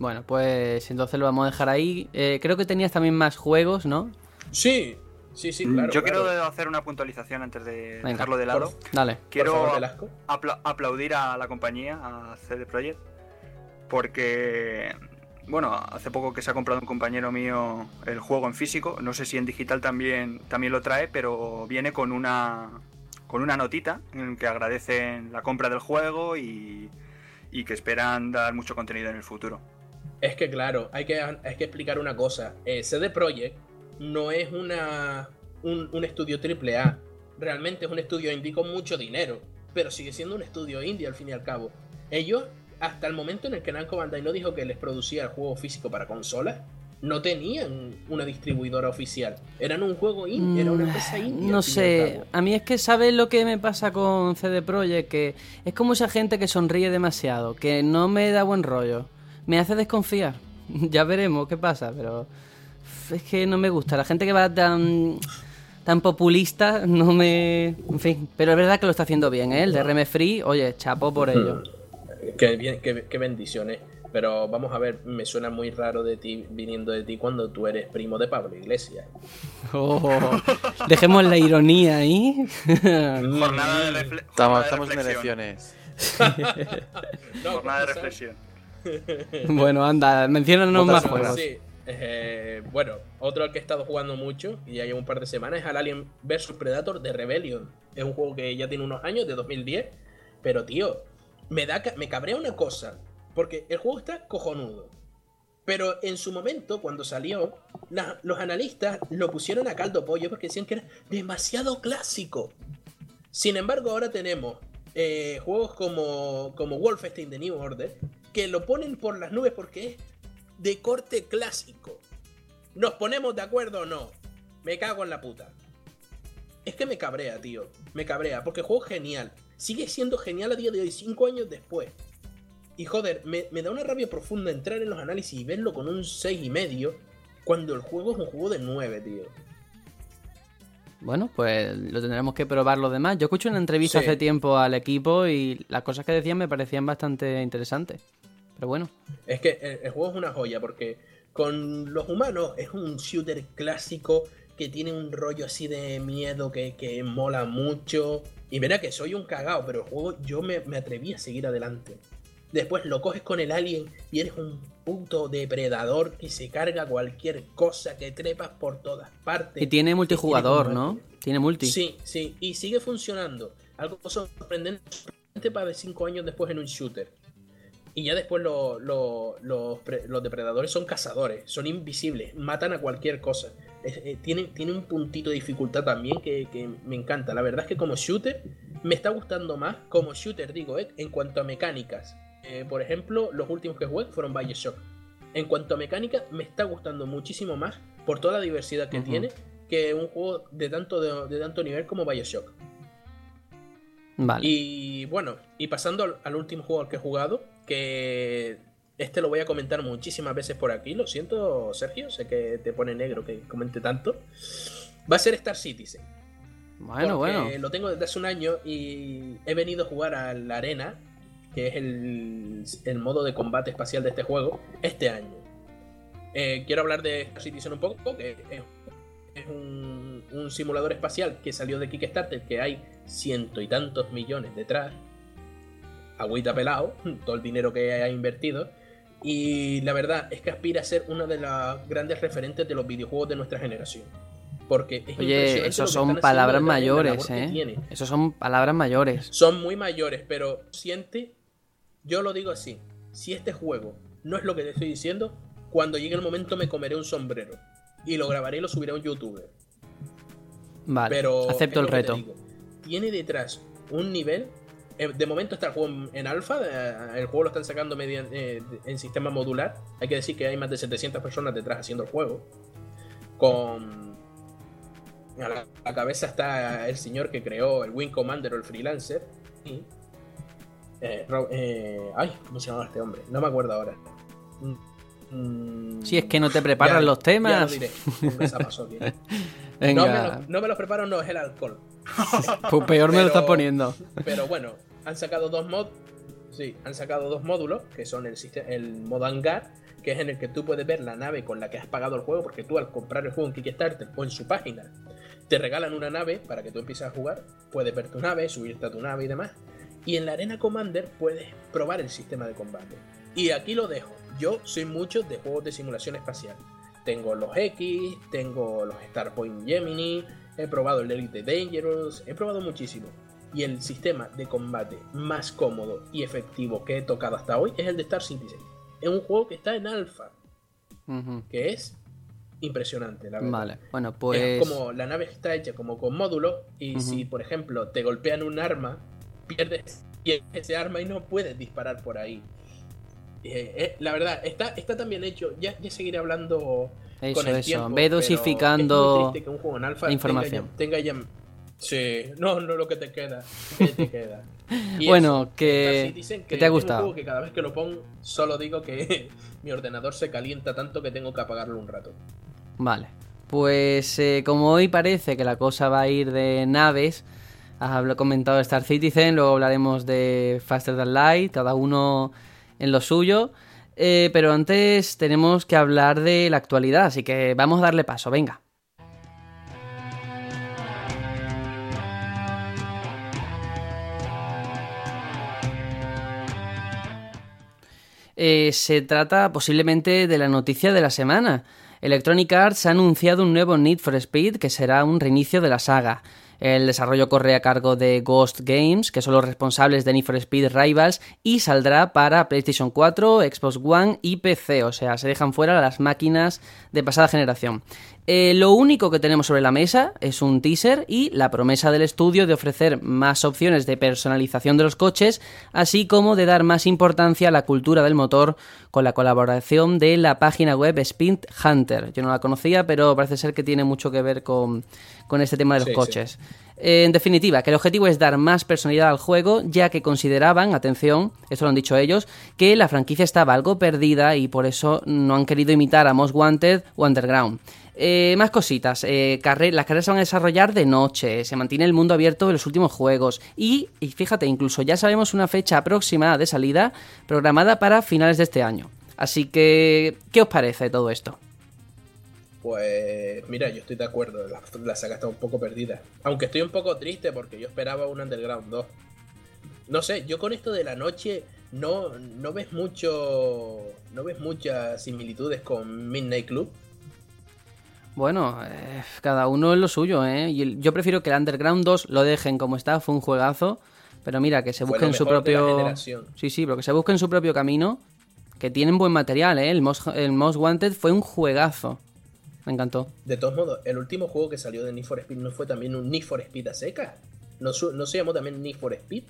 Bueno, pues entonces lo vamos a dejar ahí. Eh, creo que tenías también más juegos, ¿no? Sí, sí, sí, claro. Mm, Yo claro. quiero hacer una puntualización antes de Venga, dejarlo de lado. Por- Dale. Por Quiero favor, aplaudir a la compañía, a CD Projekt, porque, bueno, hace poco que se ha comprado un compañero mío el juego en físico, no sé si en digital también, también lo trae, pero viene con una, con una notita en que agradecen la compra del juego y, y que esperan dar mucho contenido en el futuro. Es que claro, hay que, hay que explicar una cosa. Eh, CD Projekt no es una, un, un estudio AAA. Realmente es un estudio indie con mucho dinero. Pero sigue siendo un estudio indie al fin y al cabo. Ellos, hasta el momento en el que Namco Bandai no dijo que les producía el juego físico para consolas, no tenían una distribuidora oficial. Eran un juego indie, era una empresa indie. Mm, No y al sé, a mí es que sabes lo que me pasa con CD Projekt, que es como esa gente que sonríe demasiado, que no me da buen rollo, me hace desconfiar. ya veremos qué pasa, pero es que no me gusta. La gente que va tan tan populista no me, en fin, pero es verdad que lo está haciendo bien, ¿eh? El de Free, oye, chapo por ello. Qué, bien, qué, qué bendiciones. Pero vamos a ver, me suena muy raro de ti viniendo de ti cuando tú eres primo de Pablo Iglesias. Oh, dejemos la ironía ahí. Jornada de, refle- Estamos, jornada de estamos en reflexión. elecciones. No, Jornada de reflexión. bueno, anda, menciónanos Otras más juegos. Sí, eh, bueno, otro al que he estado jugando mucho y ya lleva un par de semanas es al Alien vs Predator de Rebellion. Es un juego que ya tiene unos años, de 2010. Pero tío, me, da, me cabrea una cosa. Porque el juego está cojonudo. Pero en su momento, cuando salió, la- los analistas lo pusieron a caldo pollo porque decían que era demasiado clásico. Sin embargo, ahora tenemos eh, juegos como, como Wolfenstein The New Order que lo ponen por las nubes porque es de corte clásico. ¿Nos ponemos de acuerdo o no? Me cago en la puta. Es que me cabrea, tío. Me cabrea, porque el juego es genial. Sigue siendo genial a día de hoy, 5 años después. Y joder, me, me da una rabia profunda entrar en los análisis y verlo con un 6 y medio cuando el juego es un juego de 9, tío. Bueno, pues lo tendremos que probar los demás. Yo escuché una entrevista Sí. hace tiempo al equipo y las cosas que decían me parecían bastante interesantes. Pero bueno, Es que el, el juego es una joya porque con los humanos es un shooter clásico que tiene un rollo así de miedo que, que mola mucho. Y mira que soy un cagao, pero el juego yo me, me atreví a seguir adelante. Después lo coges con el alien y eres un puto depredador que se carga cualquier cosa, que trepas por todas partes. y tiene multijugador. ¿no? Tiene multi. Sí, sí, y sigue funcionando. Algo sorprendente para 5 años después en un shooter. Y ya después lo- los depredadores son cazadores, son invisibles, matan a cualquier cosa. Eh, tiene, tiene un puntito de dificultad también que, que me encanta. La verdad es que como shooter me está gustando más, como shooter digo, eh, en cuanto a mecánicas. Eh, por ejemplo, los últimos que jugué fueron Bioshock. En cuanto a mecánica, me está gustando muchísimo más por toda la diversidad que tiene que un juego de tanto, de, de tanto nivel como Bioshock. Vale. Y bueno, y pasando al, al último juego al que he jugado, que este lo voy a comentar muchísimas veces por aquí, lo siento Sergio, sé que te pone negro que comente tanto, va a ser Star Citizen. Bueno, bueno. Lo tengo desde hace un año y he venido a jugar a la arena, que es el, el modo de combate espacial de este juego, este año. Eh, quiero hablar de Star Citizen un poco, que es, es un, un simulador espacial que salió de Kickstarter, que hay ciento y tantos millones detrás. Agüita pelado, todo el dinero que ha invertido. Y la verdad es que aspira a ser una de las grandes referentes de los videojuegos de nuestra generación. Porque es Oye, esos son palabras mayores, ¿eh? Esos son palabras mayores. Son muy mayores, pero siente, yo lo digo así, si este juego no es lo que te estoy diciendo, cuando llegue el momento me comeré un sombrero y lo grabaré y lo subiré a un youtuber. Vale, Pero acepto el reto. digo, Tiene detrás un nivel. Eh, De momento está el juego en- en alfa. eh, El juego lo están sacando mediante, eh, en sistema modular. Hay que decir que hay más de 700 personas detrás haciendo el juego. Con. A la, cabeza está el señor que creó el Wing Commander o el Freelancer. Y. eh, eh, ay, ¿cómo se llama este hombre? No me acuerdo ahora. Mm, Si es que no te preparan ya- los ya lo temas. diré. Venga, No me, lo- no me los preparo, no es el alcohol. pues peor me lo estás poniendo. Pero bueno, han sacado dos mod Sí, han sacado dos módulos, que son el, el modo que es en el que tú puedes ver la nave con la que has pagado el juego, porque tú al comprar el juego en Kickstarter o en su página, te regalan una nave para que tú empieces a jugar, puedes ver tu nave, subirte a tu nave y demás. Y en la Arena Commander puedes probar el sistema de combate. Y aquí lo dejo. Yo soy mucho de juegos de simulación espacial. Tengo los X, tengo los Starpoint Gemini, he probado el Elite Dangerous, he probado muchísimo. Y el sistema de combate más cómodo y efectivo que he tocado hasta hoy es el de Star Citizen. Es un juego que está en alfa, que es impresionante, la verdad. Vale, bueno, pues. Es como la nave está hecha como con módulos y si, por ejemplo, te golpean un arma, pierdes ese arma y no puedes disparar por ahí. Eh, eh, la verdad, está, está tan bien hecho. Ya, ya seguiré hablando Eso, con el eso. tiempo, Ve dosificando es muy triste que un juego en alfa la información. Tenga ya, tenga ya- Sí, no, no lo que te queda. ¿Qué te queda? Y Bueno, que- que te ha gustado. que cada vez que lo pongo, solo digo que mi ordenador se calienta tanto que tengo que apagarlo un rato. Vale. Pues eh, como hoy parece que la cosa va a ir de naves, has comentado Star Citizen, luego hablaremos de Faster Than Light, cada uno en lo suyo. Eh, pero antes tenemos que hablar de la actualidad, así que vamos a darle paso, venga. Eh, se trata posiblemente de la noticia de la semana. Electronic Arts ha anunciado un nuevo Need for Speed que será un reinicio de la saga. El desarrollo corre a cargo de Ghost Games, que son los responsables de Need for Speed Rivals, y saldrá para PlayStation 4, Xbox One y PC, o sea, se dejan fuera las máquinas de pasada generación. Eh, lo único que tenemos sobre la mesa es un teaser y la promesa del estudio de ofrecer más opciones de personalización de los coches, así como de dar más importancia a la cultura del motor con la colaboración de la página web Speed Hunter. Yo no la conocía, pero parece ser que tiene mucho que ver con, con este tema de los Sí, sí. coches. Eh, en definitiva, que el objetivo es dar más personalidad al juego, ya que consideraban, atención, esto lo han dicho ellos, que la franquicia estaba algo perdida y por eso no han querido imitar a Most Wanted o Underground. Eh, más cositas, eh, las carreras se van a desarrollar de noche, se mantiene el mundo abierto de los últimos juegos y, y fíjate, incluso ya sabemos una fecha aproximada de salida programada para finales de este año. Así que, ¿qué os parece todo esto? Pues mira, yo estoy de acuerdo, la, la saga está un poco perdida. Aunque estoy un poco triste porque yo esperaba un Underground 2. No sé, yo con esto de la noche no, no ves mucho. No ves muchas similitudes con Midnight Club. Bueno, eh, cada uno es lo suyo, ¿eh? Yo prefiero que el Underground 2 lo dejen como está, fue un juegazo. Pero mira, que se busquen su propio. Sí, sí, pero que se busquen su propio camino. Que tienen buen material, ¿eh? El Most, el Most Wanted fue un juegazo. Me encantó. De todos modos, el último juego que salió de Need for Speed no fue también un Need for Speed a seca. ¿No, no se llamó también Need for Speed?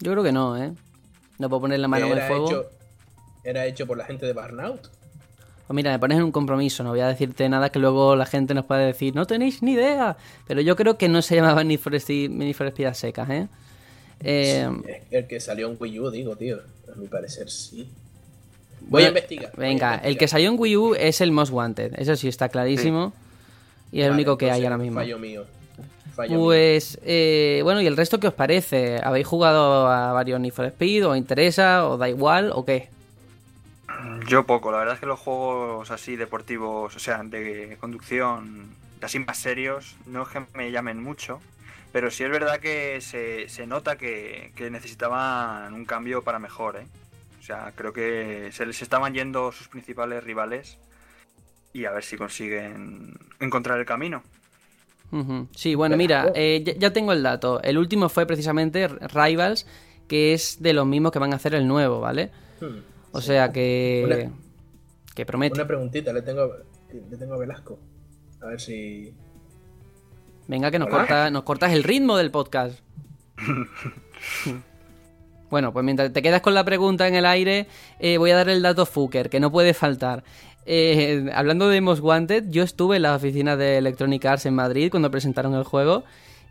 Yo creo que no, ¿eh? No puedo poner la mano en el fuego. hecho, era hecho por la gente de Burnout. Pues mira, me pones en un compromiso, no voy a decirte nada que luego la gente nos pueda decir, no tenéis ni idea. Pero yo creo que no se llamaba Need for Speed, Need for secas, ¿eh? Eh, El que salió en Wii U, digo, tío. A mi parecer sí. Voy a investigar. a Venga, el que salió en Wii U es el Most Wanted, eso sí está clarísimo. Y es el único que hay ahora mismo. Fallo mío. Fallo. Pues, eh, bueno, ¿y el resto qué os parece? ¿Habéis jugado a varios Need for Speed? ¿O interesa? ¿O da igual? ¿O qué? Yo poco, la verdad es que los juegos así deportivos, o sea, de conducción, así más serios, no es que me llamen mucho, pero sí es verdad que se, se nota que, que necesitaban un cambio para mejor, ¿eh? O sea, creo que se les estaban yendo sus principales rivales y a ver si consiguen encontrar el camino. Sí, bueno, mira, eh, ya, ya tengo el dato. El último fue precisamente Rivals, que es de los mismos que van a hacer el nuevo, ¿vale? Hmm. O sea que. Una- que promete. Una preguntita, le tengo, le tengo a Velasco. A ver si. Venga, que nos, corta- nos cortas el ritmo del podcast. bueno, pues mientras te quedas con la pregunta en el aire, eh, voy a dar el dato Fuker, que no puede faltar. Eh, hablando de Most Wanted, yo estuve en la oficina de Electronic Arts en Madrid cuando presentaron el juego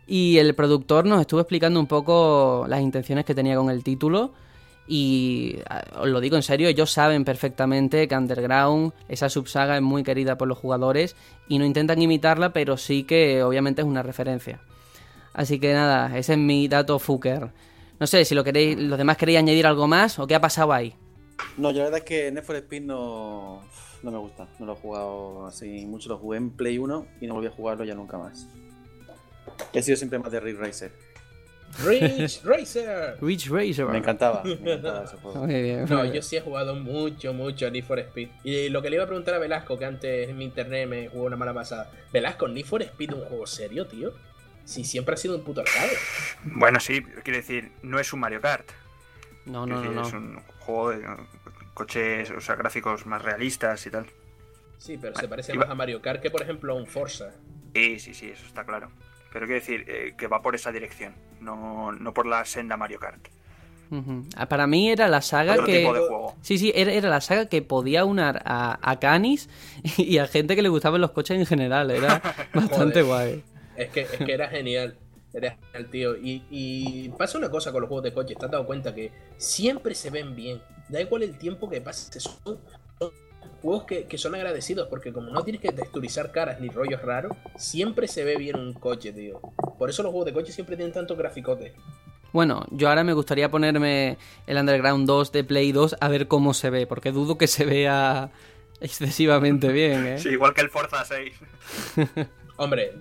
y el productor nos estuvo explicando un poco las intenciones que tenía con el título. Y ah, os lo digo en serio, ellos saben perfectamente que Underground, esa subsaga es muy querida por los jugadores y no intentan imitarla, pero sí que obviamente es una referencia. Así que nada, ese es mi dato Fuker. No sé si lo queréis, los demás queréis añadir algo más o qué ha pasado ahí. No, yo la verdad es que Need for no, no me gusta. No lo he jugado así mucho. Lo jugué en Play 1 y no volví a jugarlo ya nunca más. He sido siempre más de Ridge Racer. Rich Racer. Rich Racer. Me encantaba, me encantaba ese juego. Muy bien. No, yo sí he jugado mucho, mucho a Need for Speed. Y lo que le iba a preguntar a Velasco, que antes en mi internet me jugó una mala pasada. Velasco, ¿Need for Speed es un juego serio, tío? Si siempre ha sido un puto arcade. Bueno, sí, quiero decir, no es un Mario Kart. No, no, no, decir, no. Es un juego de coches, o sea, gráficos más realistas y tal. Sí, pero se parece Iba- más a Mario Kart que, por ejemplo, a un Forza. Sí, sí, sí, eso está claro. Pero quiero decir eh, que va por esa dirección, no, no por la senda Mario Kart. Ah, Para mí era la saga Otro que... tipo de juego. Sí, sí, era, era la saga que podía unar a, a Canis y a gente que le gustaban los coches en general. Era bastante Joder. guay. Es que, es que era genial. Era genial, tío. Y, y pasa una cosa con los juegos de coches. ¿Te has dado cuenta que siempre se ven bien? Da igual el tiempo que pase. Son juegos que, que son agradecidos porque como no tienes que texturizar caras ni rollos raros, siempre se ve bien un coche, tío. Por eso los juegos de coches siempre tienen tantos graficotes. Bueno, yo ahora me gustaría ponerme el Underground 2 de Play 2 a ver cómo se ve, porque dudo que se vea excesivamente bien, ¿eh? Sí, igual que el Forza 6. Hombre,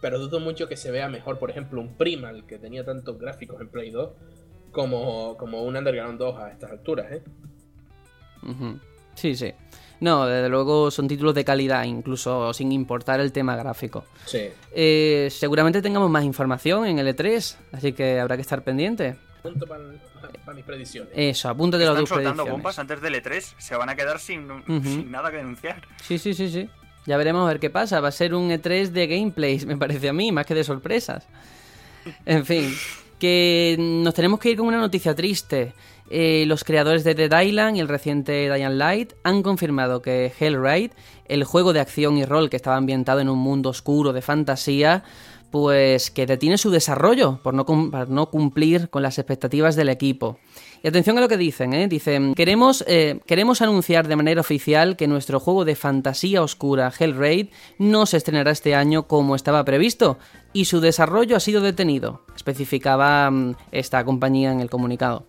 pero dudo mucho que se vea mejor, por ejemplo, un Primal que tenía tantos gráficos en Play 2 como, como un Underground 2 a estas alturas, ¿eh? Ujú. Sí, sí. No, desde luego son títulos de calidad, incluso sin importar el tema gráfico. Sí. Eh, seguramente tengamos más información en el E3, así que habrá que estar pendiente. Punto para mis predicciones. Eso, apúntate las Están dos soltando predicciones. bombas antes del E3. Se van a quedar sin, sin nada que denunciar. Sí, sí, sí, sí. Ya veremos a ver qué pasa. Va a ser un E3 de gameplays, me parece a mí, más que de sorpresas. En fin, que nos tenemos que ir con una noticia triste. Eh, los creadores de Dead Island y el reciente Dying Light han confirmado que Hellraid, el juego de acción y rol que estaba ambientado en un mundo oscuro de fantasía, pues que detiene su desarrollo por no, cumplir con las expectativas del equipo. Y atención a lo que dicen, ¿eh? Dicen, queremos, eh, queremos anunciar de manera oficial que nuestro juego de fantasía oscura Hellraid no se estrenará este año como estaba previsto y su desarrollo ha sido detenido, especificaba mm, esta compañía en el comunicado.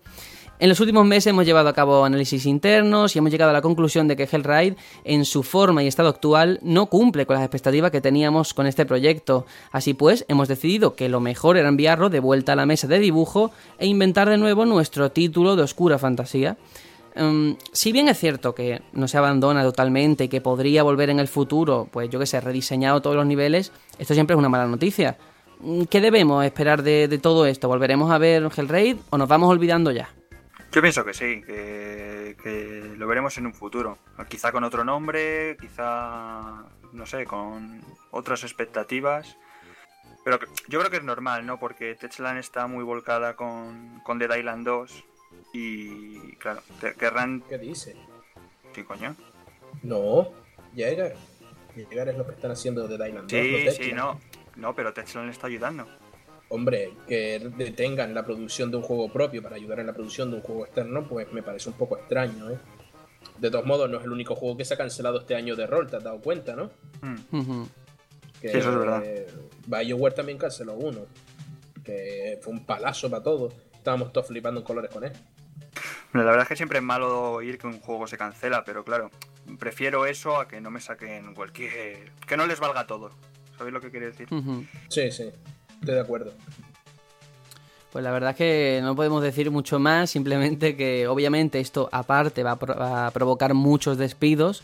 En los últimos meses hemos llevado a cabo análisis internos y hemos llegado a la conclusión de que Hellraid, en su forma y estado actual, no cumple con las expectativas que teníamos con este proyecto. Así pues, hemos decidido que lo mejor era enviarlo de vuelta a la mesa de dibujo e inventar de nuevo nuestro título de oscura fantasía. Em, si bien es cierto que no se abandona totalmente y que podría volver en el futuro, pues yo que sé, rediseñado todos los niveles, esto siempre es una mala noticia. Mm, ¿Qué debemos esperar de, de todo esto? ¿Volveremos a ver Hellraid o nos vamos olvidando ya? Yo pienso que sí, que, que lo veremos en un futuro. Quizá con otro nombre, quizá, no sé, con otras expectativas. Pero que- yo creo que es normal, ¿no? Porque Techland está muy volcada con, con Dead Island 2 y, claro, querrán... ¿Qué dice? Sí, coño. No, Jäger. Jäger es lo que están haciendo de Dylan 2. Sí, sí, no. No, pero Techland le está ayudando. Hombre, que detengan la producción de un juego propio para ayudar en la producción de un juego externo, pues me parece un poco extraño, ¿eh? De todos modos, no es el único juego que se ha cancelado este año de rol, te has dado cuenta, ¿no? Mm. Que, Sí, eso es verdad. eh, BioWare también canceló uno. Que fue un palazo para todos. Estábamos todos flipando en colores con él. La verdad es que siempre es malo oír que un juego se cancela, pero claro, prefiero eso a que no me saquen cualquier... que no les valga todo. ¿Sabéis lo que quiere decir? Sí, sí, estoy de acuerdo. Pues la verdad es que no podemos decir mucho más, simplemente que obviamente esto aparte va a, provocar muchos despidos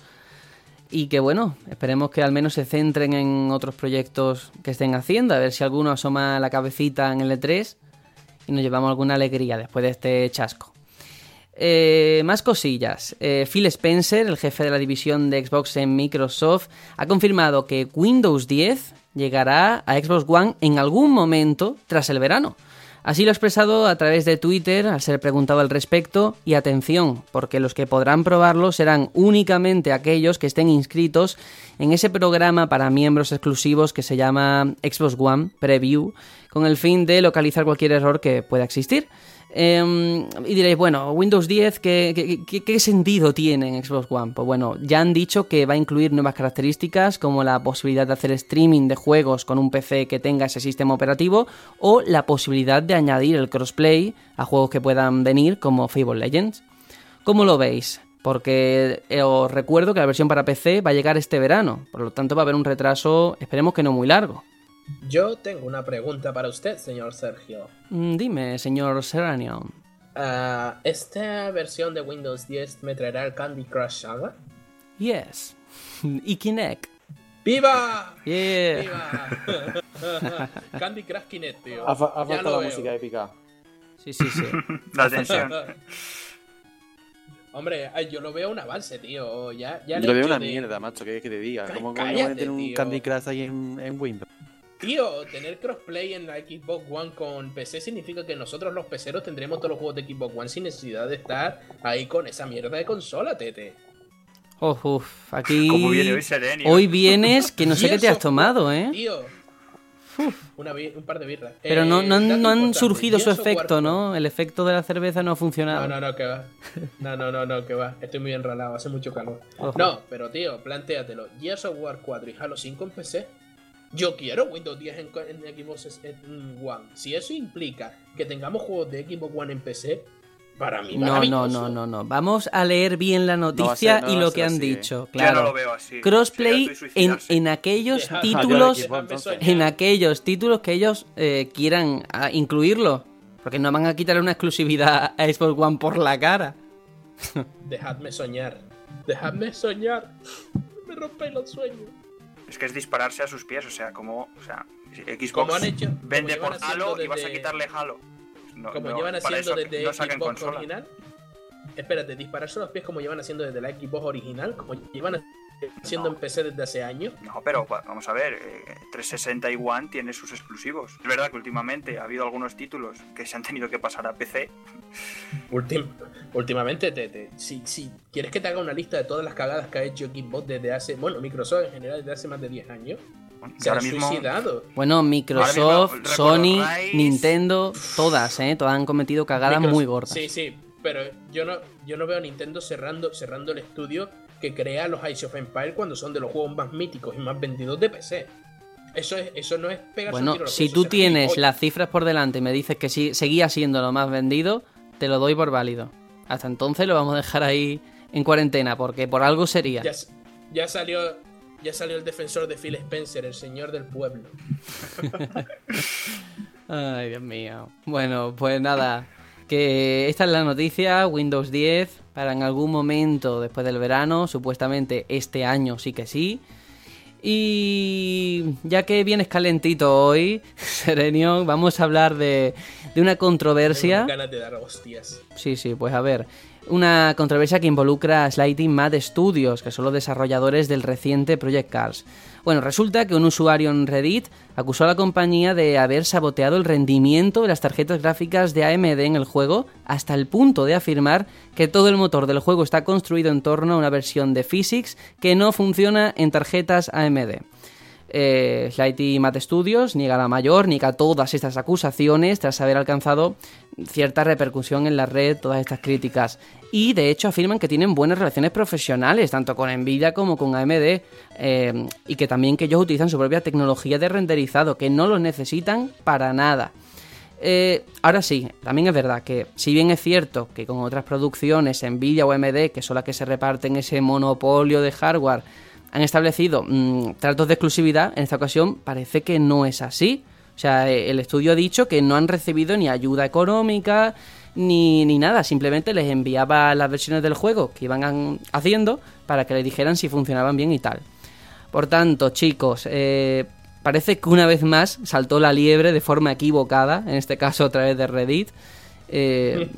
y que bueno, esperemos que al menos se centren en otros proyectos que estén haciendo, a ver si alguno asoma la cabecita en el E3 y nos llevamos alguna alegría después de este chasco. Eh, más cosillas. Eh, Phil Spencer, el jefe de la división de Xbox en Microsoft, ha confirmado que Windows 10 llegará a Xbox One en algún momento tras el verano. Así lo ha expresado a través de Twitter al ser preguntado al respecto y atención, porque los que podrán probarlo serán únicamente aquellos que estén inscritos en ese programa para miembros exclusivos que se llama Xbox One Preview, con el fin de localizar cualquier error que pueda existir. Em, y diréis, bueno, Windows 10, ¿qué, qué, sentido tiene en Xbox One? Pues bueno, ya han dicho que va a incluir nuevas características como la posibilidad de hacer streaming de juegos con un PC que tenga ese sistema operativo o la posibilidad de añadir el crossplay a juegos que puedan venir como Fable Legends. ¿Cómo lo veis? Porque eh, os recuerdo que la versión para PC va a llegar este verano, por lo tanto va a haber un retraso, esperemos que no muy largo. Yo tengo una pregunta para usted, señor Sergio. Mm, dime, señor Seranion. Ah, ¿Esta versión de Windows 10 me traerá el Candy Crush Saga? Yes. y Kinect. ¡Viva! Yeah. ¡Viva! Candy Crush Kinect, tío. Ha, faltado la música épica. Sí, sí, sí. la tensión. Hombre, yo lo veo un avance, tío. Ya, ya yo lo veo una mierda, macho, ¿qué que te diga? ¿Cómo, ¿Cómo, a tener un Candy Crush ahí en Windows? Tío, tener crossplay en la Xbox One con PC significa que nosotros los peceros tendremos todos los juegos de Xbox One sin necesidad de estar ahí con esa mierda de consola, tete. uf, aquí. viene hoy Serenio? Hoy vienes que no sé qué te has tomado, ¿eh? Tío. un par de birras. Pero no, no, no han surgido su efecto, ¿no? El efecto de la cerveza no ha funcionado. No, no, no, que va. No, no, no, no, que va. Estoy muy enralado, hace mucho calor. No, pero tío, plantéatelo. Gears of War 4 y Halo 5 en PC yo quiero Windows 10 en, Xbox One. Si eso implica que tengamos juegos de Xbox One en PC, para mí no, no, no, no, no. Vamos a leer bien la noticia y lo que han dicho. Claro. no lo veo así. Crossplay en, en, aquellos títulos, en aquellos títulos que ellos eh, quieran ah, incluirlo, porque no van a quitar una exclusividad a Xbox One por la cara. Dejadme soñar. Dejadme soñar. Me rompéis los sueños es que es dispararse a sus pies, o sea, como, o sea, Xbox han hecho, vende por Halo y vas a quitarle Halo. como llevan haciendo desde Xbox original. Espérate, dispararse a los pies como llevan haciendo desde la Xbox original, como llevan haciendo en PC desde hace años. No, pero vamos a ver, 360 y One tiene sus exclusivos. Es verdad que últimamente ha habido algunos títulos que se han tenido que pasar a PC. últimamente, te, si, si, quieres que te haga una lista de todas las cagadas que ha hecho Xbox desde hace, bueno, Microsoft en general desde hace más de 10 años. Se han suicidado. Bueno, Microsoft, Sony, Nintendo, todas, ¿eh? Todas han cometido cagadas muy gordas. Sí, sí, pero yo no, yo no veo a Nintendo cerrando, cerrando el estudio que crea los Ice of Empire cuando son de los juegos más míticos y más vendidos de PC. Eso, es, eso no es pegar Bueno, si tú tienes las cifras por delante y me dices que sí, seguía siendo lo más vendido, te lo doy por válido. Hasta entonces lo vamos a dejar ahí en cuarentena, porque por algo sería. Ya, salió ya salió el defensor de Phil Spencer, el señor del pueblo. Ay, Dios mío. Bueno, pues nada. Que esta es la noticia, Windows 10 para en algún momento después del verano, supuestamente este año sí que sí. Y ya que vienes calentito hoy, Serenion, vamos a hablar de, de una controversia. ganas de dar hostias. Sí, sí, pues a ver. Una controversia que involucra a Slighting Mad Studios, que son los desarrolladores del reciente Project Cars. Bueno, resulta que un usuario en Reddit acusó a la compañía de haber saboteado el rendimiento de las tarjetas gráficas de AMD en el juego hasta el punto de afirmar que todo el motor del juego está construido en torno a una versión de Physics que no funciona en tarjetas AMD. Eh, Slighty Math Studios niega la mayor, niega todas estas acusaciones tras haber alcanzado cierta repercusión en la red todas estas críticas y de hecho afirman que tienen buenas relaciones profesionales, tanto con Nvidia como con AMD, eh, y que también que ellos utilizan su propia tecnología de renderizado, que no los necesitan para nada. Eh, ahora sí, también es verdad que si bien es cierto que con otras producciones, Nvidia o AMD, que son las que se reparten ese monopolio de hardware, han establecido mm, tratos de exclusividad, en esta ocasión parece que no es así. O sea, el estudio ha dicho que no han recibido ni ayuda económica, ni, ni nada, simplemente les enviaba las versiones del juego que iban haciendo para que le dijeran si funcionaban bien y tal. Por tanto, chicos, eh, parece que una vez más saltó la liebre de forma equivocada, en este caso a través de Reddit, eh,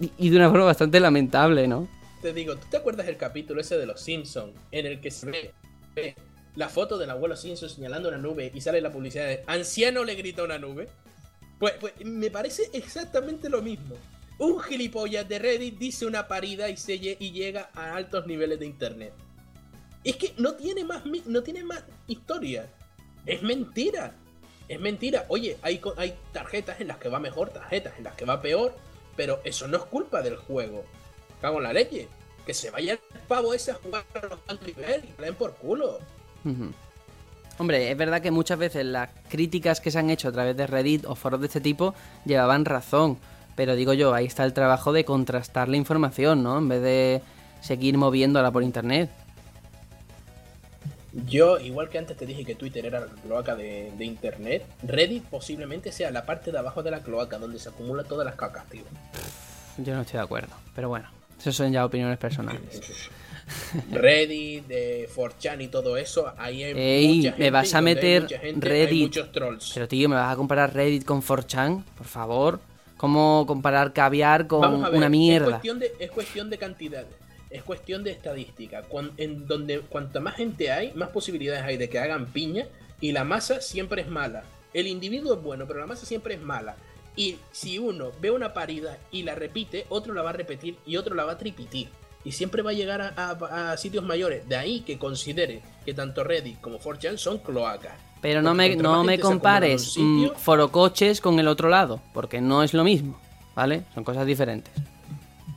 y, de una forma bastante lamentable, ¿no? Te digo, ¿tú te acuerdas del capítulo ese de los Simpsons en el que se ve la foto del abuelo Simpson señalando una nube y sale la publicidad de anciano le grita una nube? Pues, pues me parece exactamente lo mismo. Un gilipollas de Reddit dice una parida y, se, y llega a altos niveles de internet. Es que no tiene más, no tiene más historia. Es mentira. Es mentira. Oye, hay, hay tarjetas en las que va mejor, tarjetas en las que va peor. Pero eso no es culpa del juego. Cago en la leche. Que se vaya el pavo ese a jugar a los nivel y den por culo. Hombre, es verdad que muchas veces las críticas que se han hecho a través de Reddit o foros de este tipo llevaban razón. Pero digo yo, ahí está el trabajo de contrastar la información, ¿no? En vez de seguir moviéndola por internet. Yo, igual que antes te dije que Twitter era la cloaca de, Internet, Reddit posiblemente sea la parte de abajo de la cloaca donde se acumulan todas las cacas, tío. Yo no estoy de acuerdo, pero bueno, eso son ya opiniones personales. Reddit, de 4chan y todo eso, ahí hay Ey, me vas a meter Reddit. muchos trolls. Pero tío, me vas a comparar Reddit con 4chan, por favor. ¿Cómo comparar caviar con una mierda? Es cuestión de, es cuestión de cantidad es cuestión de estadística. en donde cuanta más gente hay, más posibilidades hay de que hagan piña y la masa siempre es mala. El individuo es bueno, pero la masa siempre es mala. Y si uno ve una parida y la repite, otro la va a repetir y otro la va a tripitir. Y siempre va a llegar a, sitios mayores. De ahí que considere que tanto Reddit como 4chan son cloacas. Pero no me, no me compares mm, forocoches con el otro lado, porque no es lo mismo, ¿vale? Son cosas diferentes.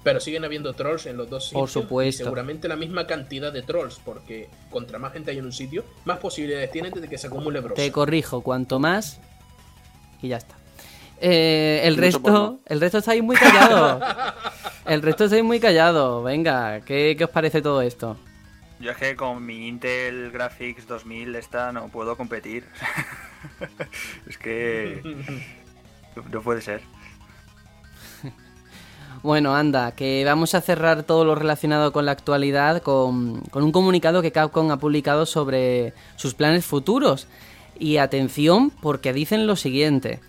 Pero siguen habiendo trolls en los dos sitios. Por supuesto. seguramente la misma cantidad de trolls, porque contra más gente hay en un sitio, más posibilidades tienen de que se acumule bros. Te corrijo, cuanto más. Y ya está. Eh, el resto, el resto está ahí muy callado. el resto está ahí muy callado. Venga, ¿qué, ¿qué os parece todo esto? Yo es que con mi Intel Graphics 2000 esta no puedo competir. es que no puede ser. Bueno, anda, que vamos a cerrar todo lo relacionado con la actualidad con, un comunicado que Capcom ha publicado sobre sus planes futuros. Y atención, porque dicen lo siguiente.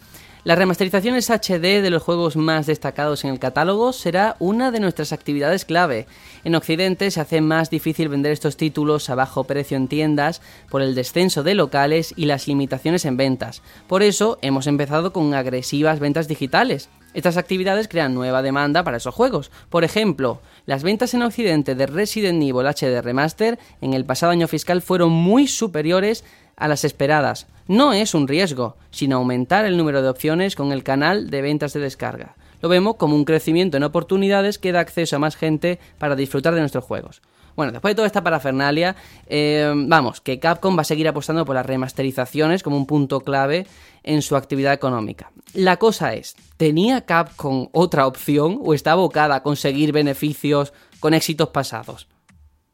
Las remasterizaciones HD de los juegos más destacados en el catálogo será una de nuestras actividades clave. En Occidente se hace más difícil vender estos títulos a bajo precio en tiendas por el descenso de locales y las limitaciones en ventas. Por eso hemos empezado con agresivas ventas digitales. Estas actividades crean nueva demanda para esos juegos. Por ejemplo, las ventas en Occidente de Resident Evil HD Remaster en el pasado año fiscal fueron muy superiores a las esperadas. No es un riesgo, sino aumentar el número de opciones con el canal de ventas de descarga. Lo vemos como un crecimiento en oportunidades que da acceso a más gente para disfrutar de nuestros juegos. Bueno, después de toda esta parafernalia, eh, vamos, que Capcom va a seguir apostando por las remasterizaciones como un punto clave en su actividad económica. La cosa es, ¿tenía Capcom otra opción o está abocada a conseguir beneficios con éxitos pasados?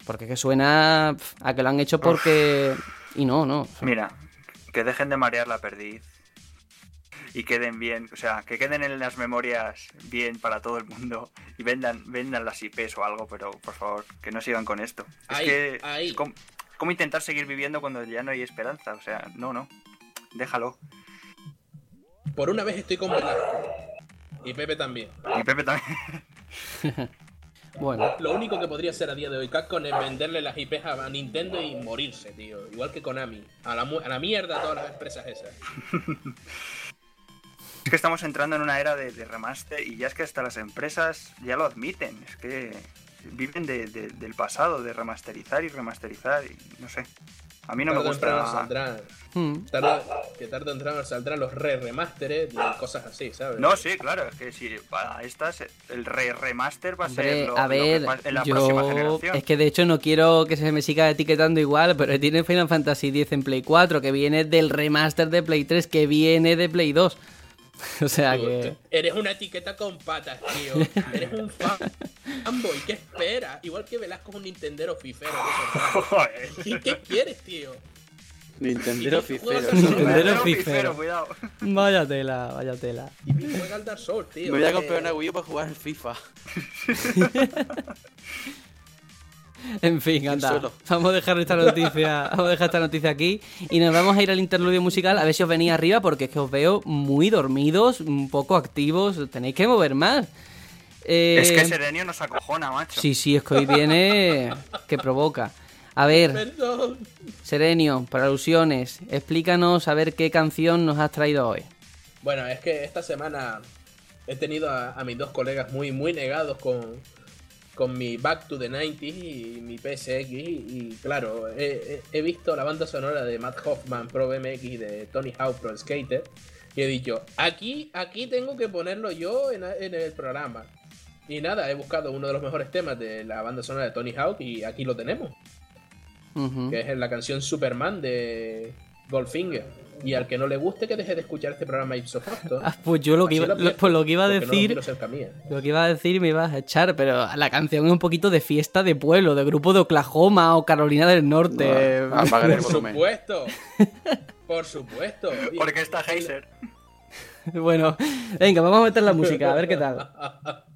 Porque que suena a que lo han hecho porque... Y no, no. Mira, que dejen de marear la perdiz y queden bien, o sea, que queden en las memorias bien para todo el mundo y vendan, vendan las IPs o algo, pero por favor, que no sigan con esto. es que ¿cómo, intentar seguir viviendo cuando ya no hay esperanza? O sea, no, no, déjalo. Por una vez estoy con Y Pepe también. Y Pepe también. bueno. Lo único que podría hacer a día de hoy Capcom es venderle las IPs a Nintendo y morirse, tío. Igual que Konami. A la, a la mierda todas las empresas esas. Es que estamos entrando en una era de, remaster y ya es que hasta las empresas ya lo admiten. Es que viven del pasado, de remasterizar y remasterizar y no sé. A mí no me gusta. Saldrán, hmm. que tarde o temprano saldrán los re remasteres y cosas así, ¿sabes? No, sí, claro, es que si para estas el re remaster va a ser a ver, en la próxima generación. Es que de hecho no quiero que se me siga etiquetando igual, pero tiene Final Fantasy X en Play 4 que viene del remaster de Play 3 que viene de Play 2. O sea que. Eres una etiqueta con patas, tío. Eres un fanboy. ¿Qué esperas? Igual que Velasco es un Nintendero fifero. ¿Y qué quieres, tío? Nintendero Fifero. Nintendero fifero. cuidado. Vaya tela, vaya tela. Y juega al Dark Souls, tío. Me voy a que- comprar una Wii U para jugar al FIFA. En fin, anda. Vamos a dejar esta noticia, vamos a dejar esta noticia aquí y nos vamos a ir al interludio musical a ver si os venís arriba porque es que os veo muy dormidos, un poco activos, tenéis que mover más. Eh, Es que Serenio nos acojona, macho. Sí, sí, es que hoy viene que provoca. A ver, Perdón. Serenio, para alusiones, explícanos a ver qué canción nos has traído hoy. Bueno, es que esta semana he tenido a, a mis dos colegas muy, muy negados con, con mi Back to the 90s y mi PSX. Y claro, he, visto la banda sonora de Matt Hoffman Pro BMX y de Tony Hawk Pro Skater. Y he dicho, aquí, aquí tengo que ponerlo yo en, en el programa. Y nada, he buscado uno de los mejores temas de la banda sonora de Tony Hawk y aquí lo tenemos. Que es la canción Superman de Goldfinger. Y al que no le guste, que deje de escuchar este programa ipso facto. Ah, pues yo lo que Así iba, lo lo- pienso, pues lo que iba a no decir, camilla. lo que iba a decir me ibas a echar, pero la canción es un poquito de fiesta de pueblo, de grupo de Oklahoma o Carolina del Norte. Ah, apagar el Por volumen. supuesto. Por supuesto. Porque está Heiser. Bueno, venga, vamos a meter la música, a ver qué tal.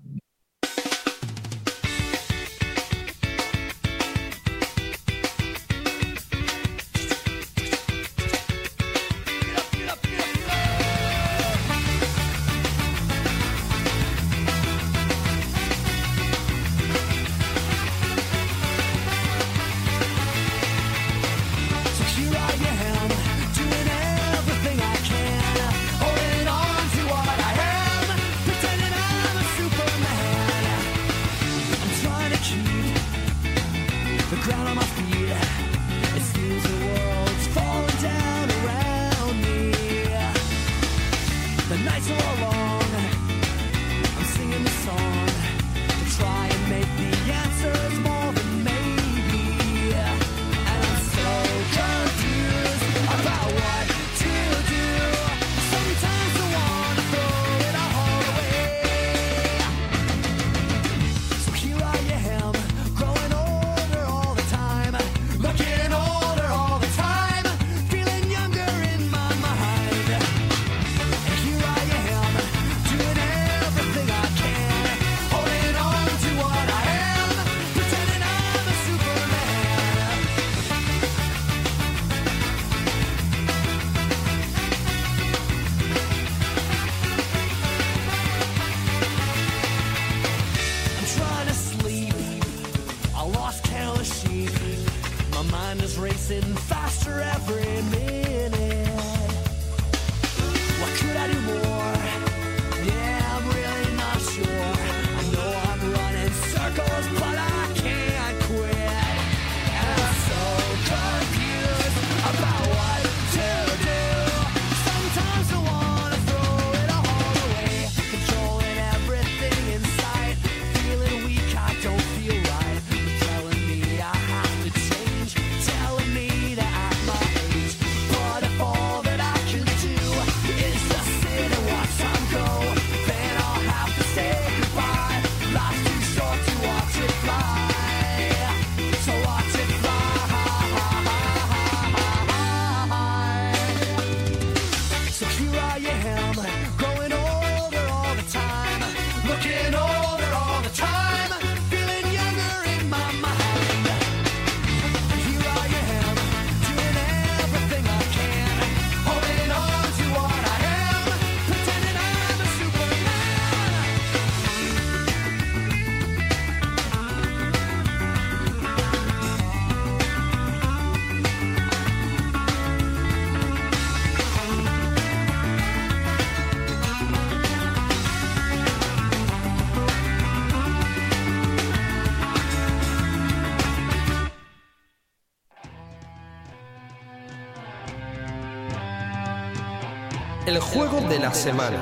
El juego de la semana.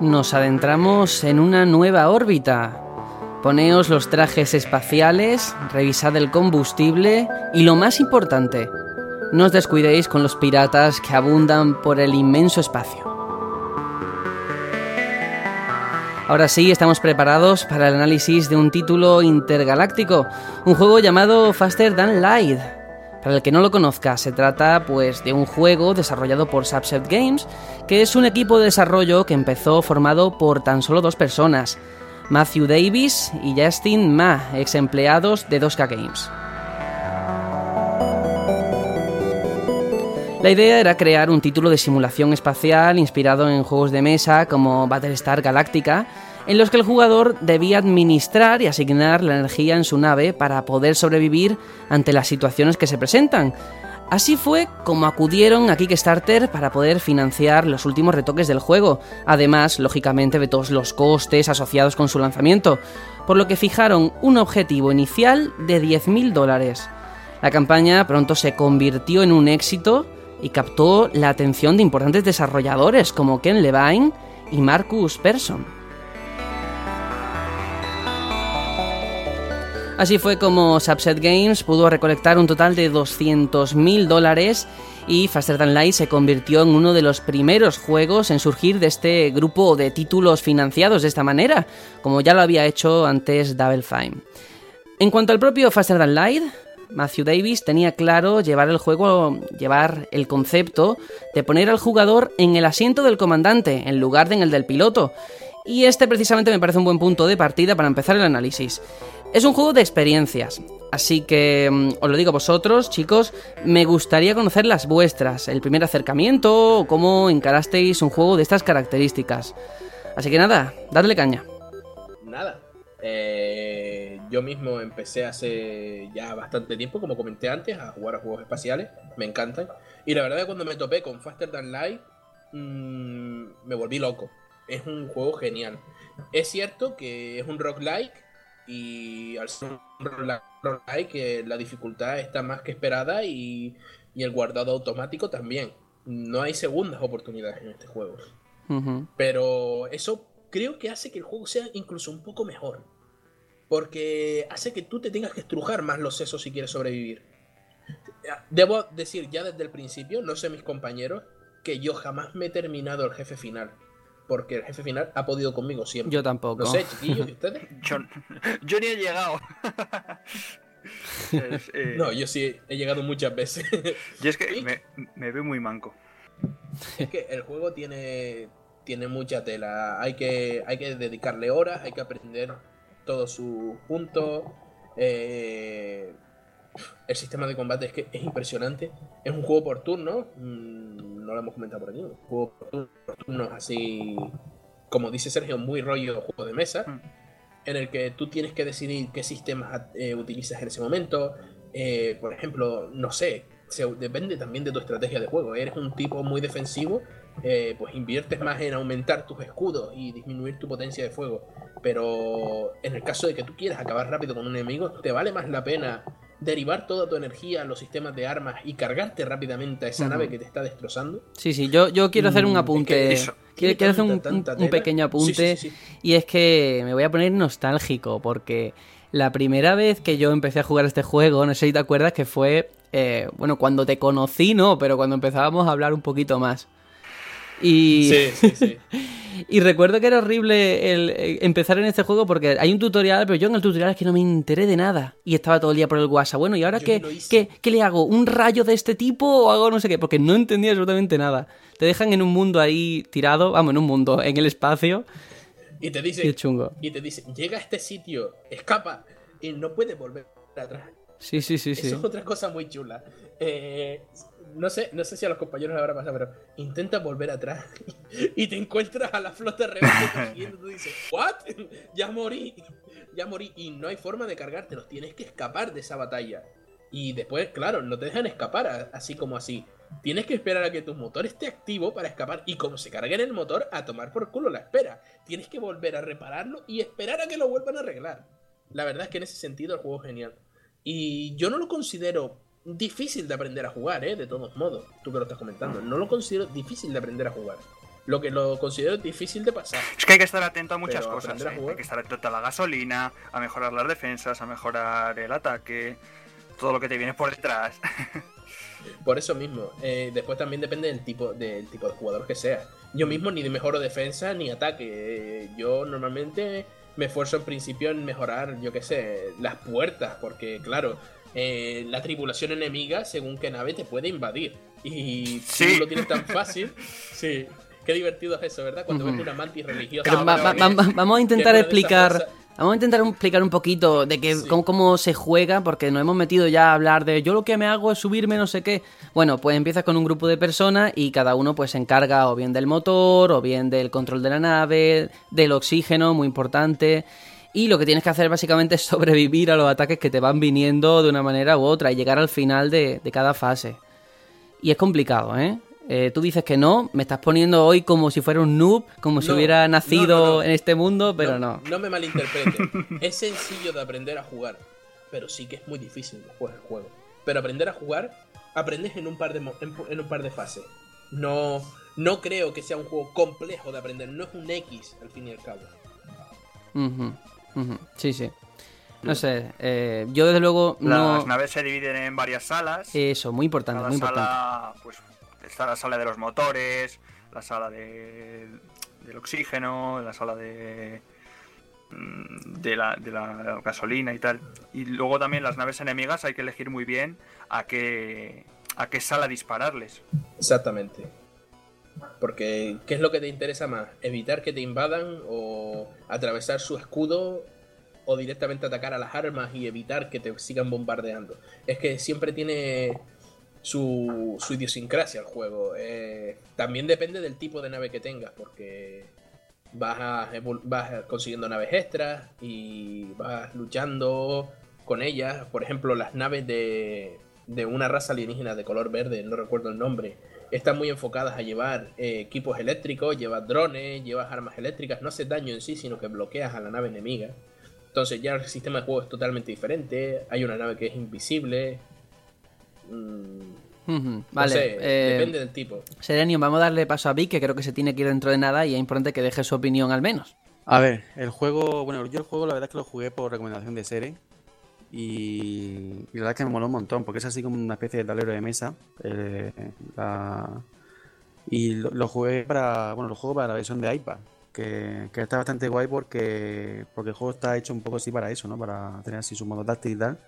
Nos adentramos en una nueva órbita. Poneos los trajes espaciales, revisad el combustible y lo más importante, no os descuidéis con los piratas que abundan por el inmenso espacio. Ahora sí, estamos preparados para el análisis de un título intergaláctico, un juego llamado Faster Than Light. Para el que no lo conozca, se trata pues de un juego desarrollado por Subset Games, que es un equipo de desarrollo que empezó formado por tan solo dos personas, Matthew Davis y Justin Ma, ex empleados de 2K Games. La idea era crear un título de simulación espacial inspirado en juegos de mesa como Battlestar Galactica, en los que el jugador debía administrar y asignar la energía en su nave para poder sobrevivir ante las situaciones que se presentan. Así fue como acudieron a Kickstarter para poder financiar los últimos retoques del juego, además, lógicamente, de todos los costes asociados con su lanzamiento, por lo que fijaron un objetivo inicial de 10.000 dólares. La campaña pronto se convirtió en un éxito y captó la atención de importantes desarrolladores como Ken Levine y Marcus Persson. Así fue como Subset Games pudo recolectar un total de 200.000 dólares y Faster Than Light se convirtió en uno de los primeros juegos en surgir de este grupo de títulos financiados de esta manera, como ya lo había hecho antes Double Fine. En cuanto al propio Faster Than Light, Matthew Davis tenía claro llevar el juego, llevar el concepto de poner al jugador en el asiento del comandante en lugar de en el del piloto. Y este precisamente me parece un buen punto de partida para empezar el análisis. Es un juego de experiencias, así que mm, os lo digo a vosotros, chicos, me gustaría conocer las vuestras, el primer acercamiento o cómo encarasteis un juego de estas características. Así que nada, dadle caña. Nada. Eh, yo mismo empecé hace ya bastante tiempo, como comenté antes, a jugar a juegos espaciales. Me encantan. Y la verdad es que cuando me topé con Faster Than Light, mmm, me volví loco. Es un juego genial. Es cierto que es un roguelike y al ser un roguelike que la dificultad está más que esperada y, y, el guardado automático también. No hay segundas oportunidades en este juego. Uh -huh. Pero eso creo que hace que el juego sea incluso un poco mejor. Porque hace que tú te tengas que estrujar más los sesos si quieres sobrevivir. Debo decir ya desde el principio, no sé mis compañeros, que yo jamás me he terminado el jefe final. Porque el jefe final ha podido conmigo siempre. Yo tampoco. No sé, chiquillos, ¿y ustedes? Yo, yo ni he llegado. es, eh... No, yo sí he llegado muchas veces. Y es que me, me veo muy manco. Es que el juego tiene, tiene mucha tela. Hay que, hay que dedicarle horas, hay que aprender todos sus puntos. Eh, el sistema de combate es que es impresionante. Es un juego por turno. Mmm, no lo hemos comentado por aquí. Un juego por turnos así, como dice Sergio, muy rollo juego de mesa. Mm. En el que tú tienes que decidir qué sistemas eh, utilizas en ese momento. Eh, por ejemplo, no sé, se, depende también de tu estrategia de juego. Eres un tipo muy defensivo, eh, pues inviertes más en aumentar tus escudos y disminuir tu potencia de fuego. Pero en el caso de que tú quieras acabar rápido con un enemigo, te vale más la pena derivar toda tu energía a los sistemas de armas y cargarte rápidamente a esa uh -huh. nave que te está destrozando. Sí, sí, yo, yo quiero hacer un apunte. Es que quiero, quiero hacer un, pequeño apunte. Sí, sí, sí, y es que me voy a poner nostálgico porque la primera vez que yo empecé a jugar este juego, no sé si te acuerdas, que fue, eh, bueno, cuando te conocí, no, pero cuando empezábamos a hablar un poquito más. Y... Sí, sí, sí. y recuerdo que era horrible el, el empezar en este juego porque hay un tutorial, pero yo en el tutorial es que no me enteré de nada. Y estaba todo el día por el WhatsApp. Bueno, ¿y ahora qué, qué, qué, le hago? ¿Un rayo de este tipo o hago no sé qué? Porque no entendía absolutamente nada. Te dejan en un mundo ahí tirado, vamos, en un mundo, en el espacio. Y te dice, y, chungo. y te dice, llega a este sitio, escapa y no puede volver atrás. Sí, sí, sí, Eso sí. es otra cosa muy chula. Eh, no sé, no sé si a los compañeros les habrá pasado, pero intenta volver atrás y te encuentras a la flota rebelde y tú dices, ¿what? Ya morí, ya morí y no hay forma de cargártelos, tienes que escapar de esa batalla. Y después, claro, no te dejan escapar así como así. Tienes que esperar a que tu motor esté activo para escapar y como se cargue en el motor, a tomar por culo la espera. Tienes que volver a repararlo y esperar a que lo vuelvan a arreglar. La verdad es que en ese sentido el juego es genial. Y yo no lo considero difícil de aprender a jugar, ¿eh? De todos modos, tú que lo estás comentando. No lo considero difícil de aprender a jugar. Lo que lo considero difícil de pasar. Es que hay que estar atento a muchas Pero cosas. a ¿eh? Hay que estar atento a la gasolina, a mejorar las defensas, a mejorar el ataque, todo lo que te viene por detrás. Por eso mismo. eh, después también depende del tipo, del tipo de jugador que sea. Yo mismo ni de mejoro defensa ni ataque. eh, yo normalmente me esfuerzo en principio en mejorar, yo qué sé, las puertas. Porque, claro, eh, la tripulación enemiga, según qué nave, te puede invadir. Y Sí. tú lo tienes tan fácil. Sí. Qué divertido es eso, ¿verdad? Cuando ves una mantis religiosa. Pero va- va- que- va- vamos a intentar explicar. Vamos a intentar explicar un poquito de que, Sí. cómo, cómo se juega, porque nos hemos metido ya a hablar de yo lo que me hago es subirme no sé qué. Bueno, pues empiezas con un grupo de personas y cada uno pues se encarga o bien del motor, o bien del control de la nave, del oxígeno, muy importante. Y lo que tienes que hacer básicamente es sobrevivir a los ataques que te van viniendo de una manera u otra y llegar al final de, de cada fase. Y es complicado, ¿eh? Eh, Tú dices que no, me estás poniendo hoy como si fuera un noob, como si hubiera nacido no, no. en este mundo, pero no. No me malinterpreten. es sencillo de aprender a jugar, pero sí que es muy difícil después el juego. Pero aprender a jugar, aprendes en un par de, en, en un par de fases. No, no creo que sea un juego complejo de aprender. No es un X, al fin y al cabo. Sí, sí. No sé, eh, yo desde luego no... Las naves se dividen en varias salas. Eso, muy importante, Cada muy importante. sala, pues, está la sala de los motores, la sala de, del oxígeno, la sala de, mm, de, la, de la gasolina y tal. Y luego también las naves enemigas hay que elegir muy bien a qué, a qué sala dispararles. Exactamente. Porque, ¿qué es lo que te interesa más? ¿Evitar que te invadan o atravesar su escudo o directamente atacar a las armas y evitar que te sigan bombardeando? Es que siempre tiene su, su idiosincrasia el juego. Eh, también depende del tipo de nave que tengas, porque vas, a vas consiguiendo naves extras y vas luchando con ellas. Por ejemplo, las naves de, de una raza alienígena de color verde, no recuerdo el nombre, están muy enfocadas a llevar eh, equipos eléctricos, llevas drones, llevas armas eléctricas, no haces daño en sí, sino que bloqueas a la nave enemiga. Entonces ya el sistema de juego es totalmente diferente, hay una nave que es invisible. Mm, Ujú, no Vale, sé, eh, depende del tipo. Serenio, vamos a darle paso a Vic, que creo que se tiene que ir dentro de nada y es importante que deje su opinión al menos. A ver, el juego, bueno, yo el juego la verdad es que lo jugué por recomendación de Sere y, la verdad es que me moló un montón porque es así como una especie de tablero de mesa eh, la- y lo, jugué para, bueno, lo juego para la versión de iPad que, que está bastante guay porque porque el juego está hecho un poco así para eso, ¿no? Para tener así su modo táctil y tal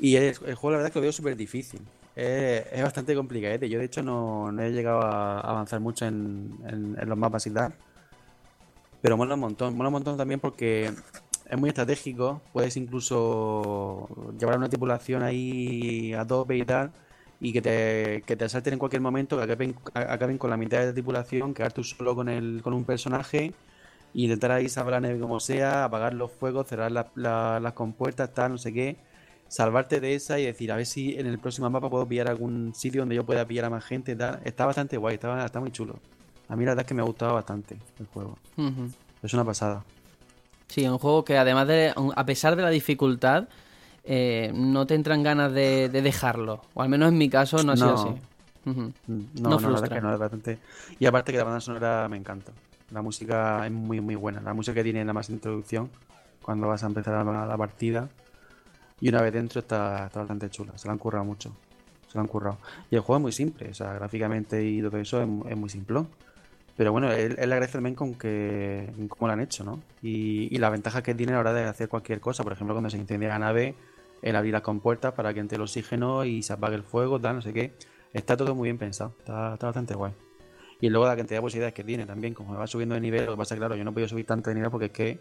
y el, juego la verdad es que lo veo súper difícil. Es, bastante complicadete. Yo de hecho no, no he llegado a avanzar mucho en, en- en los mapas y tal. Pero mola un montón. Mola un montón también porque es muy estratégico. Puedes incluso llevar a una tripulación ahí a tope y tal. Y que te, que te asalten en cualquier momento, que acaben, acaben con la mitad de la tripulación, quedar tú solo con, el, con un personaje. Y intentar ahí salvar la nave como sea, apagar los fuegos, cerrar la- la- las compuertas, tal, no sé qué. Salvarte de esa y decir, a ver si en el próximo mapa puedo pillar algún sitio donde yo pueda pillar a más gente. Tal. Está bastante guay, está, está muy chulo. A mí la verdad es que me ha gustado bastante el juego. Es una pasada. Sí, un juego que además de, a pesar de la dificultad, eh, no te entran ganas de, de dejarlo. O al menos en mi caso no ha sido No. así. No, No la frustra. es que no, es bastante. Y aparte que la banda sonora me encanta. La música es muy, muy buena. La música que tiene la más introducción, cuando vas a empezar la, la partida. Y una vez dentro está, está bastante chula. Se la han currado mucho. Se la han currado. Y el juego es muy simple. O sea, gráficamente y todo eso es, es muy simplón. Pero bueno, él, él agradece también con que cómo lo han hecho, ¿no? Y, y la ventaja que tiene a la hora de hacer cualquier cosa. Por ejemplo, cuando se incendia la nave, el abrir las compuertas para que entre el oxígeno y se apague el fuego, tal, no sé qué. Está todo muy bien pensado. Está, bastante guay. Y luego la cantidad de posibilidades que tiene también, como va subiendo de nivel, lo que pasa claro, yo no podido subir tanto de nivel porque es que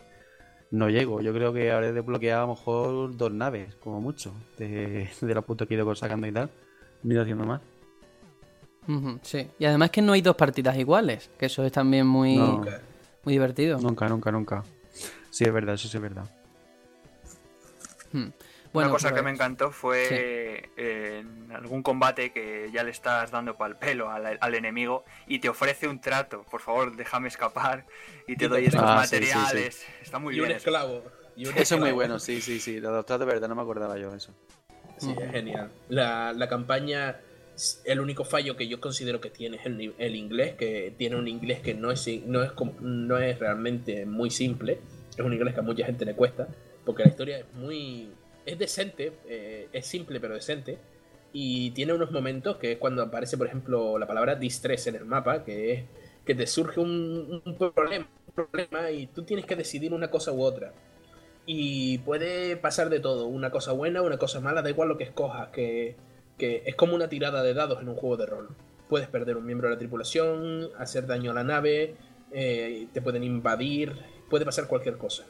no llego. Yo creo que habré desbloqueado a lo mejor dos naves, como mucho, de, los puntos que he ido sacando y tal. No ido haciendo más. Sí. Y además que no hay dos partidas iguales, que eso es también muy, No. muy divertido. Nunca, nunca, nunca. Sí, es verdad, eso sí es verdad. Hmm. Bueno, Una cosa pues- que me encantó fue eh, en algún combate que ya le estás dando pal pelo al, al enemigo y te ofrece un trato. Por favor, déjame escapar y te doy te estos Ah, sí, sí, sí. materiales. Está muy y un bien. eso. esclavo. y un Eso es muy bueno, sí, sí, sí. Los tratos de verdad, no me acordaba yo de eso. Sí, es genial. La, la campaña, el único fallo que yo considero que tiene es el, el inglés, que tiene un inglés que no es, no, es, no es realmente muy simple. Es un inglés que a mucha gente le cuesta, porque la historia es muy... Es decente, eh, es simple pero decente. y tiene unos momentos que es cuando aparece, por ejemplo, la palabra distress en el mapa, que es que te surge un, un problema, un problema y tú tienes que decidir una cosa u otra. Y puede pasar de todo, una cosa buena, una cosa mala, da igual lo que escojas, que, que es como una tirada de dados en un juego de rol. Puedes perder un miembro de la tripulación, hacer daño a la nave, eh, te pueden invadir, puede pasar cualquier cosa.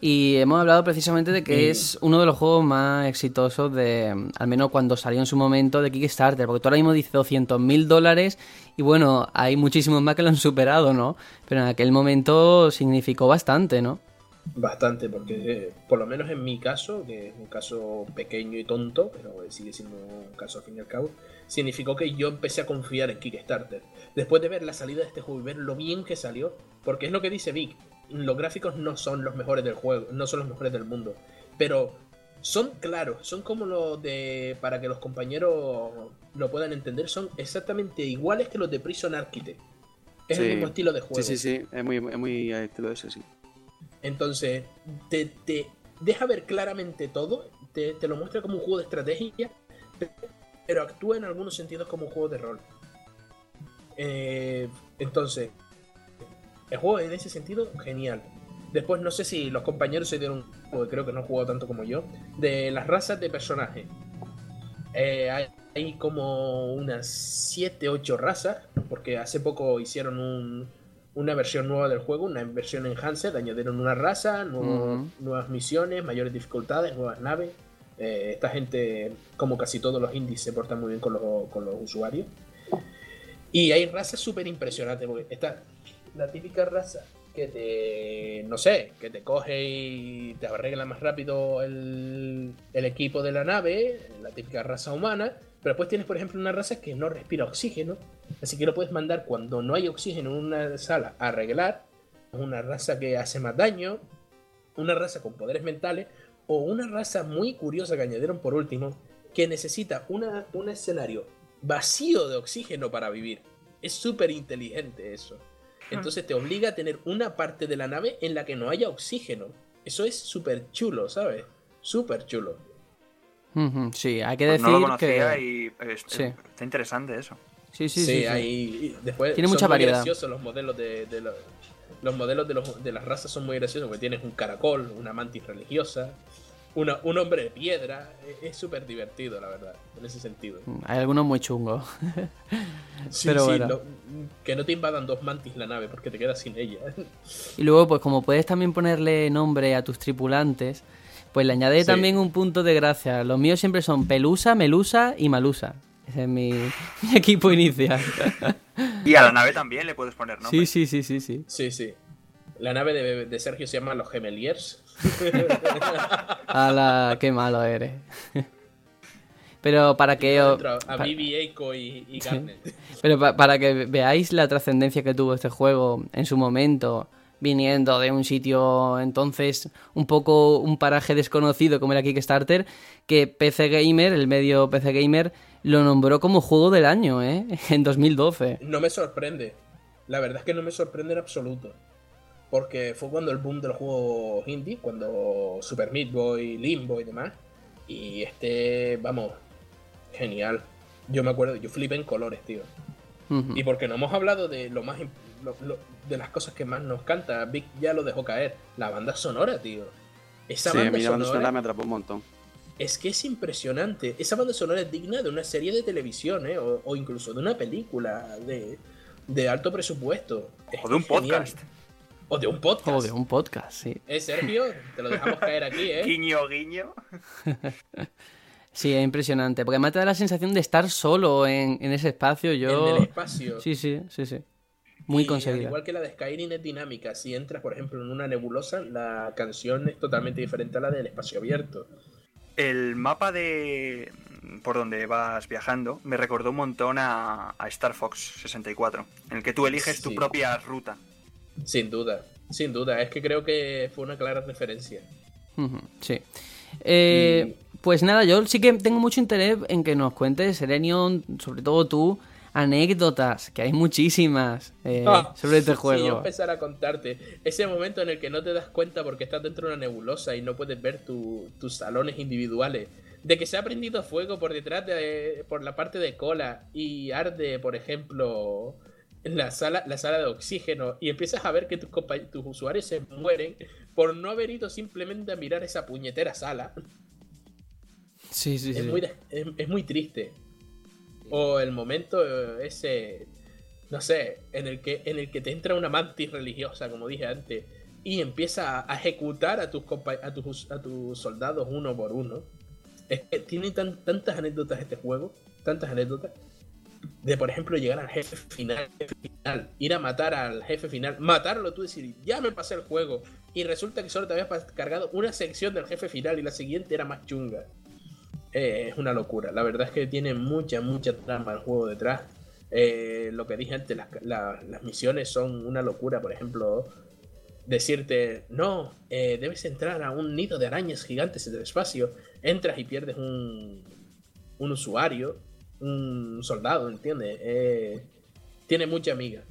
Y hemos hablado precisamente de que Y- es uno de los juegos más exitosos de, mm, al menos cuando salió en su momento, de Kickstarter, porque tú ahora mismo dices 200 mil dólares y bueno, hay muchísimos más que lo han superado, ¿no? Pero en aquel momento significó bastante, ¿no? Bastante, porque eh, por lo menos en mi caso, que es un caso pequeño y tonto, pero sigue siendo un caso al fin y al cabo, significó que yo empecé a confiar en Kickstarter. Después de ver la salida de este juego y ver lo bien que salió, porque es lo que dice Vic, los gráficos no son los mejores del juego, no son los mejores del mundo, pero son claros, son como los de, para que los compañeros lo puedan entender, son exactamente iguales que los de Prison Architect. Es el mismo estilo de juego. Sí, sí, sí, es muy, es muy estilo ese, sí. Entonces, te, te deja ver claramente todo, te, te lo muestra como un juego de estrategia, pero actúa en algunos sentidos como un juego de rol. Eh, entonces, el juego en ese sentido, genial. Después, no sé si los compañeros se dieron, porque creo que no han jugado tanto como yo, de las razas de personajes. Eh, hay, hay como unas 7, 8 razas, porque hace poco hicieron un, una versión nueva del juego, una versión enhanced, añadieron una raza, nuevos- nuevas misiones, mayores dificultades, nuevas naves. Eh, esta gente, como casi todos los indies, se porta muy bien con los, con los usuarios. Y hay razas súper impresionantes, porque está la típica raza que te, no sé, que te coge y te arregla más rápido el, el equipo de la nave, la típica raza humana, pero después tienes, por ejemplo, una raza que no respira oxígeno, así que lo puedes mandar cuando no hay oxígeno en una sala a arreglar, una raza que hace más daño, una raza con poderes mentales, o una raza muy curiosa que añadieron por último, que necesita una, un escenario vacío de oxígeno para vivir. Es súper inteligente eso. Entonces te obliga a tener una parte de la nave en la que no haya oxígeno. Eso es súper chulo, ¿sabes? Súper chulo. Sí, hay que Pues decir no lo conocía que... y es- Sí. está interesante eso. Sí, sí, Sí, sí. sí. hay. y Después Tiene son mucha muy variedad. graciosos los modelos de, de los. Los modelos de, los, de las razas son muy graciosos porque tienes un caracol, una mantis religiosa, una- un hombre de piedra. Es- Es súper divertido, la verdad, en ese sentido. Hay algunos muy chungos. Sí, Pero sí, bueno. lo- que no te invadan dos mantis la nave porque te quedas sin ella. Y luego, pues como puedes también ponerle nombre a tus tripulantes, pues le añade Sí. también un punto de gracia. Los míos siempre son Pelusa, Melusa y Malusa. Ese es mi, mi equipo inicial. Y a la nave también le puedes poner nombre. Sí, sí, sí, sí, sí. Sí, sí. La nave de, de Sergio se llama Los Gemeliers. Ala, qué malo eres. Pero para que os- a Eiko y, y Garnet. pero pa- para que veáis la trascendencia que tuvo este juego en su momento, viniendo de un sitio entonces un poco un paraje desconocido como era Kickstarter, que PC Gamer, el medio PC Gamer, lo nombró como juego del año, ¿eh? En 2012. No me sorprende. La verdad es que no me sorprende en absoluto. Porque fue cuando el boom de los juegos indie, cuando Super Meat Boy, Limbo y demás. Y este, vamos, genial. Yo me acuerdo, yo flipé en colores, tío. Y porque no hemos hablado de lo más im- lo- lo- de las cosas que más nos canta, Vic ya lo dejó caer. La banda sonora, tío. Esa Sí, a banda mí la banda sonora sonora me atrapó un montón. es que es impresionante. Esa banda sonora es digna de una serie de televisión, ¿eh? o, o incluso de una película de, de alto presupuesto. Es O de un genial. podcast. O de un podcast. O de un podcast, sí. Eh, Sergio, te lo dejamos caer aquí, ¿eh? Guiño, guiño. Sí, es impresionante. Porque además te da la sensación de estar solo en, en ese espacio. Yo. En el espacio. Sí, sí, sí, sí. Muy Y, Al igual que la de Skyrim es dinámica. Si entras, por ejemplo, en una nebulosa, la canción es totalmente diferente a la del espacio abierto. El mapa de por donde vas viajando me recordó un montón a, a Star Fox 64, en el que tú eliges tu Sí. propia ruta. Sin duda, sin duda. Es que creo que fue una clara referencia. Sí. Eh, Pues nada, yo sí que tengo mucho interés en que nos cuentes, Serenion, sobre todo tú, anécdotas, que hay muchísimas eh, Ah, sobre este Si yo juego. empezar a contarte ese momento en el que no te das cuenta porque estás dentro de una nebulosa y no puedes ver tu- tus salones individuales de que se ha prendido fuego por detrás de por la parte de cola y arde, por ejemplo, en la sala, la sala de oxígeno y empiezas a ver que tus, compa- tus usuarios se mueren por no haber ido simplemente a mirar esa puñetera sala. Sí, sí, sí. Es muy, de- es, es muy triste. O el momento eh, ese, no sé, en el que en el que te entra una mantis religiosa, como dije antes, y empieza a ejecutar a tus a tus, a tus soldados uno por uno. Es que tiene tan- tantas anécdotas este juego, tantas anécdotas. De por ejemplo llegar al jefe final, ir a matar al jefe final, matarlo tú decir, ya me pasé el juego. Y resulta que solo te habías cargado una sección del jefe final y la siguiente era más chunga. Eh, es una locura. La verdad es que tiene mucha, mucha trama el juego detrás. Eh, lo que dije antes, las, la- las misiones son una locura. Por ejemplo, decirte, no, eh, debes entrar a un nido de arañas gigantes en el espacio. Entras y pierdes un, un usuario, un soldado, ¿entiendes? Eh, tiene mucha amiga.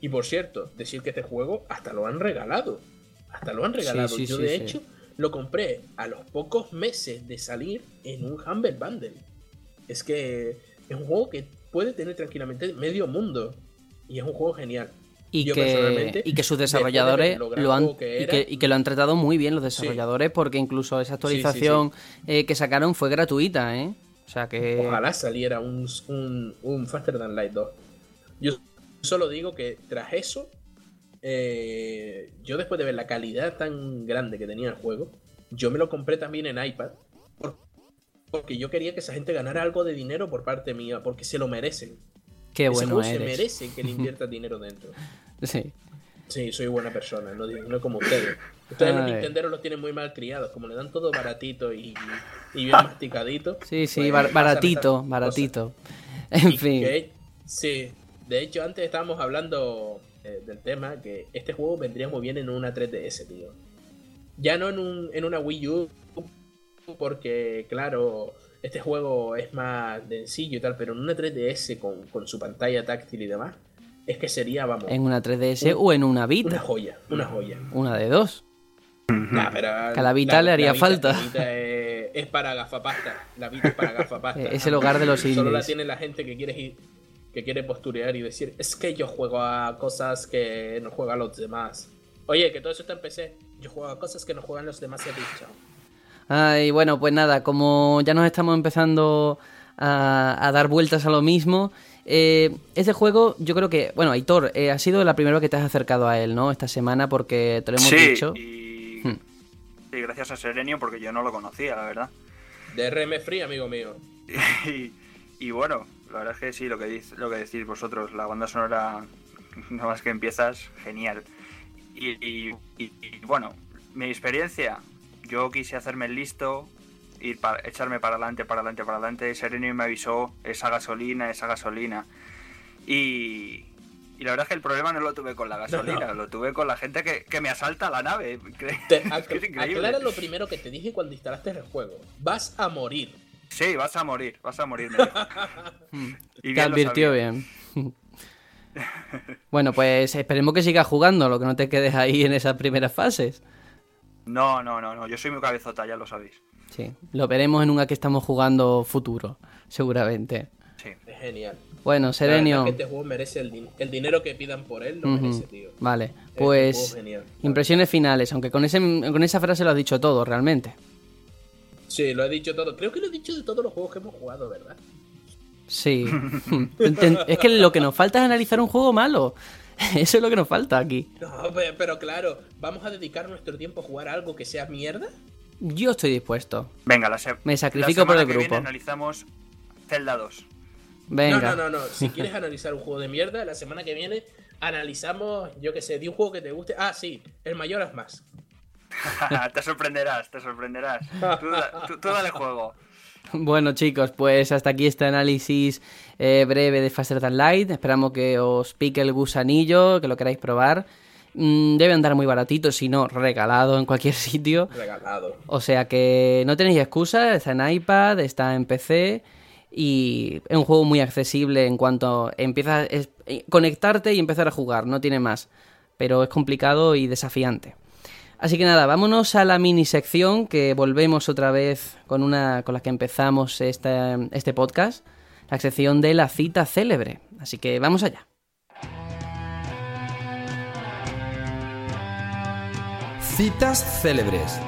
Y por cierto, decir que este juego hasta lo han regalado. Hasta lo han regalado. sí, Yo sí, de hecho lo compré a los pocos meses de salir en un Humble Bundle. Es que es un juego que puede tener tranquilamente medio mundo. Y es un juego genial. Y Yo que, y que sus de desarrolladores lo han, que, y que lo han tratado muy bien los desarrolladores porque incluso esa actualización eh, que sacaron fue gratuita, ¿eh? O sea que... Ojalá saliera un, un, un Faster Than Light 2. Yo solo digo que tras eso, eh, yo después de ver la calidad tan grande que tenía el juego, yo me lo compré también en iPad. por- Porque yo quería que esa gente ganara algo de dinero por parte mía, porque se lo merecen. Qué Ese bueno juego se eres. merece que le inviertas dinero dentro. Sí. Sí, soy buena persona, no, como ustedes. Ustedes los nintenderos los tienen muy mal criados, como le dan todo baratito y, y bien masticadito. Sí, sí, pues bar- baratito, baratito. En Y fin. que- sí, de hecho antes estábamos hablando eh, del tema que este juego vendría muy bien en una 3DS, tío. Ya no en, un, en una Wii U, porque claro, este juego es más sencillo y tal, pero en una 3DS con, con su pantalla táctil y demás, es que sería, vamos, En una 3DS o en una una Vita. joya, una joya. Una de dos. Nah, pero Que a la Vita le haría Vita- falta. la Vita es, es para gafapasta. La Vita es para gafapasta. Es el hogar de los Solo la indies. tiene la gente que quiere ir, que quiere posturear y decir, es que yo juego a cosas que no juegan los demás. Oye, que todo eso está en PC. Yo juego a cosas que no juegan los demás, he dicho. Ay, bueno, pues nada, como ya nos estamos empezando a, a dar vueltas a lo mismo, eh, este juego yo creo que, bueno, Aitor, eh, ha sido la primera vez que te has acercado a él, ¿no? Esta semana porque te lo hemos sí, dicho. Y, Hmm. y gracias a Serenio porque yo no lo conocía, la verdad. DRM Free, amigo mío. Y, y bueno, la verdad es que sí, lo que, dice- lo que decís vosotros, la banda sonora, nada más que empiezas, genial. Y, y- y- y, bueno, mi experiencia, yo quise hacerme el listo, ir pa- echarme para adelante, para adelante, para adelante. Serenio me avisó, esa gasolina, esa gasolina. Y, y la verdad es que el problema no lo tuve con la gasolina, lo tuve con la gente que, que me asalta la nave. Te, ac- aclara lo primero que te dije cuando instalaste el juego. Vas a morir. Sí, vas a morir, vas a morir. me dijo. Y Te advirtió bien. bueno, pues esperemos que sigas jugando, lo que no te quedes ahí en esas primeras fases. No, no, no, no, yo soy muy cabezota, ya lo sabéis. Sí, lo veremos en una que estamos jugando futuro, seguramente. Sí. Es genial. Bueno, Serenio. que este juego merece el, din- el dinero que pidan por él, lo merece, tío. Vale, Es pues impresiones finales, aunque con, ese, con esa frase lo has dicho todo, realmente. Sí, lo he dicho todo. Creo que lo he dicho de todos los juegos que hemos jugado, ¿verdad? Sí. Es que lo que nos falta es analizar un juego malo. Eso es lo que nos falta aquí. No, pe- pero claro, ¿vamos a dedicar nuestro tiempo a jugar a algo que sea mierda? Yo estoy dispuesto. Venga, la, Me sacrifico la por semana el que viene grupo. analizamos Zelda 2. Venga. No, no, no, no. Si quieres analizar un juego de mierda, la semana que viene analizamos, yo que sé, de un juego que te guste. Ah, sí, el Mayoras más. te sorprenderás, te sorprenderás. Tú, da- tú- tú dale juego. Bueno chicos, pues hasta aquí este análisis eh, breve de Faster Than Light. Esperamos que os pique el gusanillo, que lo queráis probar. Mm, debe andar muy baratito, si no, regalado en cualquier sitio. Regalado. O sea que no tenéis excusa, está en iPad, está en PC y es un juego muy accesible en cuanto empiezas es, eh, conectarte y empezar a jugar, no tiene más, pero es complicado y desafiante. Así que nada, vámonos a la mini sección que volvemos otra vez con una con la que empezamos esta- este podcast, la sección de la cita célebre. Así que vamos allá. Citas célebres.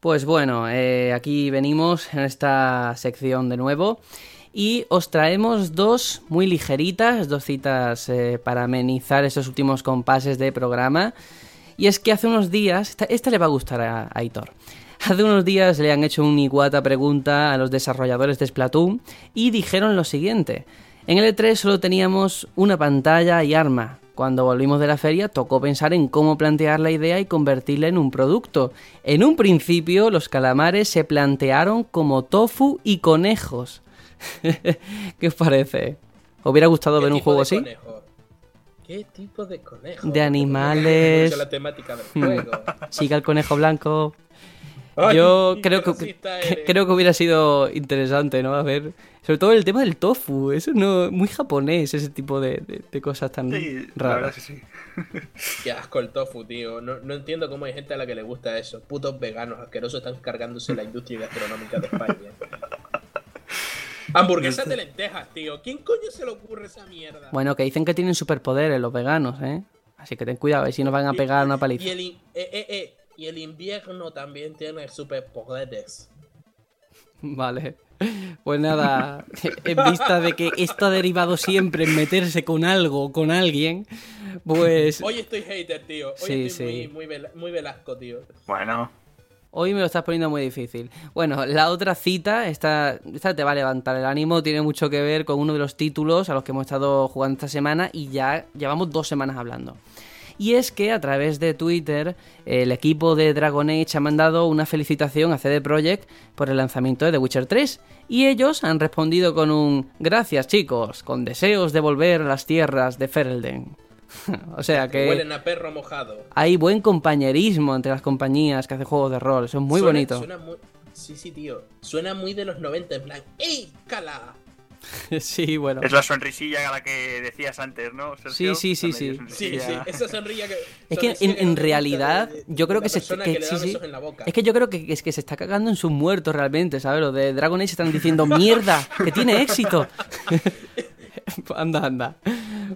Pues bueno, eh, aquí venimos en esta sección de nuevo y os traemos dos muy ligeritas, dos citas eh, para amenizar esos últimos compases de programa. Y es que hace unos días, esta, le va a gustar a, a Aitor. Hace unos días le han hecho una iguata pregunta a los desarrolladores de Splatoon y dijeron lo siguiente. En el E3 solo teníamos una pantalla y arma. Cuando volvimos de la feria tocó pensar en cómo plantear la idea y convertirla en un producto. En un principio los calamares se plantearon como tofu y conejos. ¿Qué os parece? ¿Os hubiera gustado ¿Qué ver un juego así? conejo? ¿Qué tipo de conejo? De animales. Mucho la temática del juego. Siga el conejo blanco. Ay, Yo creo que, creo que hubiera sido interesante, ¿no? A ver, sobre todo el tema del tofu, eso no muy japonés, ese tipo de, de- de cosas tan Sí, la verdad raras. es que sí. Qué asco el tofu, tío. No, no entiendo cómo hay gente a la que le gusta eso. Putos veganos asquerosos están cargándose la industria gastronómica de España. Hamburguesas de lentejas, tío. ¿Quién coño se le ocurre esa mierda? Bueno, que dicen que tienen superpoderes los veganos, ¿eh? Así que ten cuidado, a ver si nos van a pegar una Y paliza. el, in- eh, eh, eh, y el invierno también tiene superpoderes. Vale. Pues nada, en vista de que esto ha derivado siempre en meterse con algo o con alguien, pues Hoy estoy hater, tío. Hoy Sí, estoy sí. Muy, muy velasco, tío. Bueno, Hoy me lo estás poniendo muy difícil. Bueno, la otra cita, esta, esta te va a levantar el ánimo, tiene mucho que ver con uno de los títulos a los que hemos estado jugando esta semana y ya llevamos dos semanas hablando. Y es que a través de Twitter el equipo de Dragon Age ha mandado una felicitación a CD Projekt por el lanzamiento de The Witcher 3 y ellos han respondido con un gracias chicos, con deseos de volver a las tierras de Ferelden. o sea que Huelen a perro mojado. hay buen compañerismo entre las compañías que hacen juegos de rol, eso es muy Suena- bonito. Suena muy... Sí, sí, tío. Suena muy de los 90, en plan, ¡Ey, cala! sí, bueno. es la sonrisilla a la que decías antes, ¿no? Sergio? Sí, sí, sí, sí. Sí, sí, esa sonrilla que. Es que en, realidad de- yo creo que se que- sí, sí. Es que yo creo que es que se está cagando en sus muertos realmente, ¿sabes? Los de Dragon Age están diciendo mierda, que tiene éxito. anda, anda.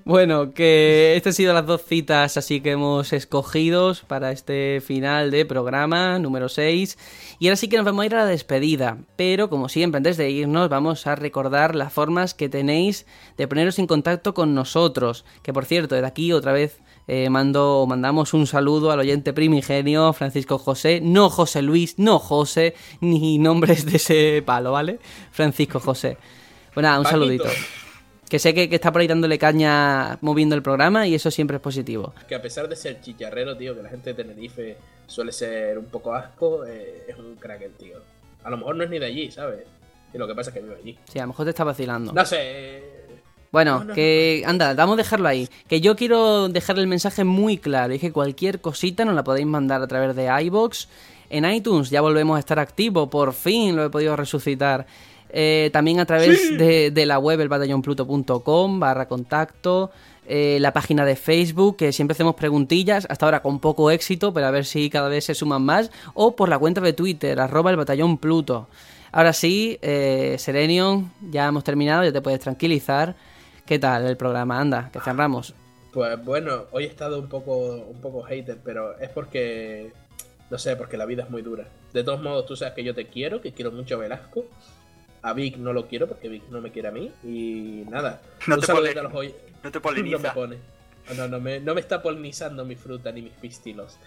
Bueno, que estas han sido las dos citas así que hemos escogido para este final de programa número 6. Y ahora sí que nos vamos a ir a la despedida. Pero como siempre, antes de irnos, vamos a recordar las formas que tenéis de poneros en contacto con nosotros. Que por cierto, desde aquí otra vez eh, mando, mandamos un saludo al oyente primigenio, Francisco José, no José Luis, no José, ni nombres de ese palo, ¿vale? Francisco José. Bueno, nada, un Paquito. saludito. Que sé que, que está por ahí dándole caña moviendo el programa y eso siempre es positivo. Que a pesar de ser chicharrero, tío, que la gente de Tenerife suele ser un poco asco, eh, es un crack el tío. A lo mejor no es ni de allí, ¿sabes? Y lo que pasa es que vive allí. Sí, a lo mejor te está vacilando. No sé. Bueno, No, no, que anda, vamos a dejarlo ahí. Que yo quiero dejar el mensaje muy claro. Y es que cualquier cosita nos la podéis mandar a través de iBox. En iTunes ya volvemos a estar activo. Por fin lo he podido resucitar. Eh, también a través de, de la web elbatallonpluto.com barra contacto. eh, la página de Facebook, que siempre hacemos preguntillas, hasta ahora con poco éxito, pero a ver si cada vez se suman más. O por la cuenta de Twitter, arroba el batallón Pluto. Ahora sí, eh, Serenion, ya hemos terminado, ya te puedes tranquilizar. ¿Qué tal el programa? Anda, que cerramos. Pues bueno, hoy he estado un poco, un poco hater, pero es porque. No sé, porque la vida es muy dura. De todos modos, tú sabes que yo te quiero, que quiero mucho a Velasco. A Vic no lo quiero porque Vic no me quiere a mí. Y nada. No te saludito pone- a los oy- No te No me poliniza. pone. No, no, me, no me está polinizando mi fruta ni mis pistilos.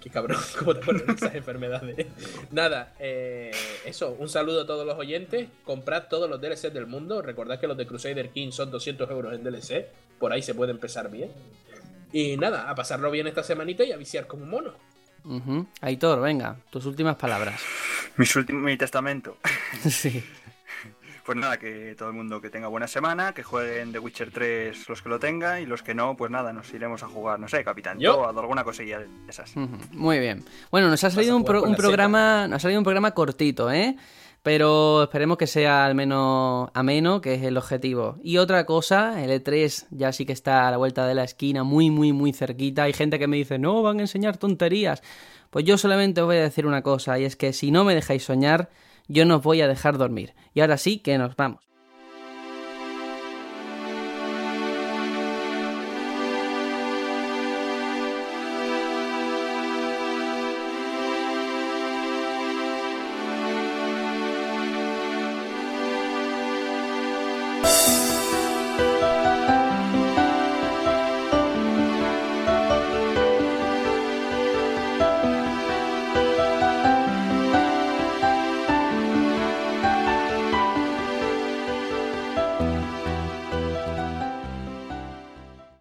Qué cabrón, ¿cómo te ponen esas enfermedades? Nada, eh, eso, un saludo a todos los oyentes. Comprad todos los DLCs del mundo. Recordad que los de Crusader King son 200 euros en DLC. Por ahí se puede empezar bien. Y nada, a pasarlo bien esta semanita y a viciar como un mono. Ujú. Aitor, venga, tus últimas palabras. Mis últimos- mi testamento. sí. Pues nada, que todo el mundo que tenga buena semana, que jueguen The Witcher 3 los que lo tengan y los que no, pues nada, nos iremos a jugar, no sé, Capitán Yo. Toad o alguna cosilla de esas. Muy bien. Bueno, nos ha salido un, pro- un programa, nos ha salido un programa cortito, ¿eh? Pero esperemos que sea al menos ameno, que es el objetivo. Y otra cosa, el E3 ya sí que está a la vuelta de la esquina, muy, muy, muy cerquita. Hay gente que me dice, no, van a enseñar tonterías. Pues yo solamente os voy a decir una cosa, y es que si no me dejáis soñar, yo no os voy a dejar dormir. Y ahora sí que nos vamos.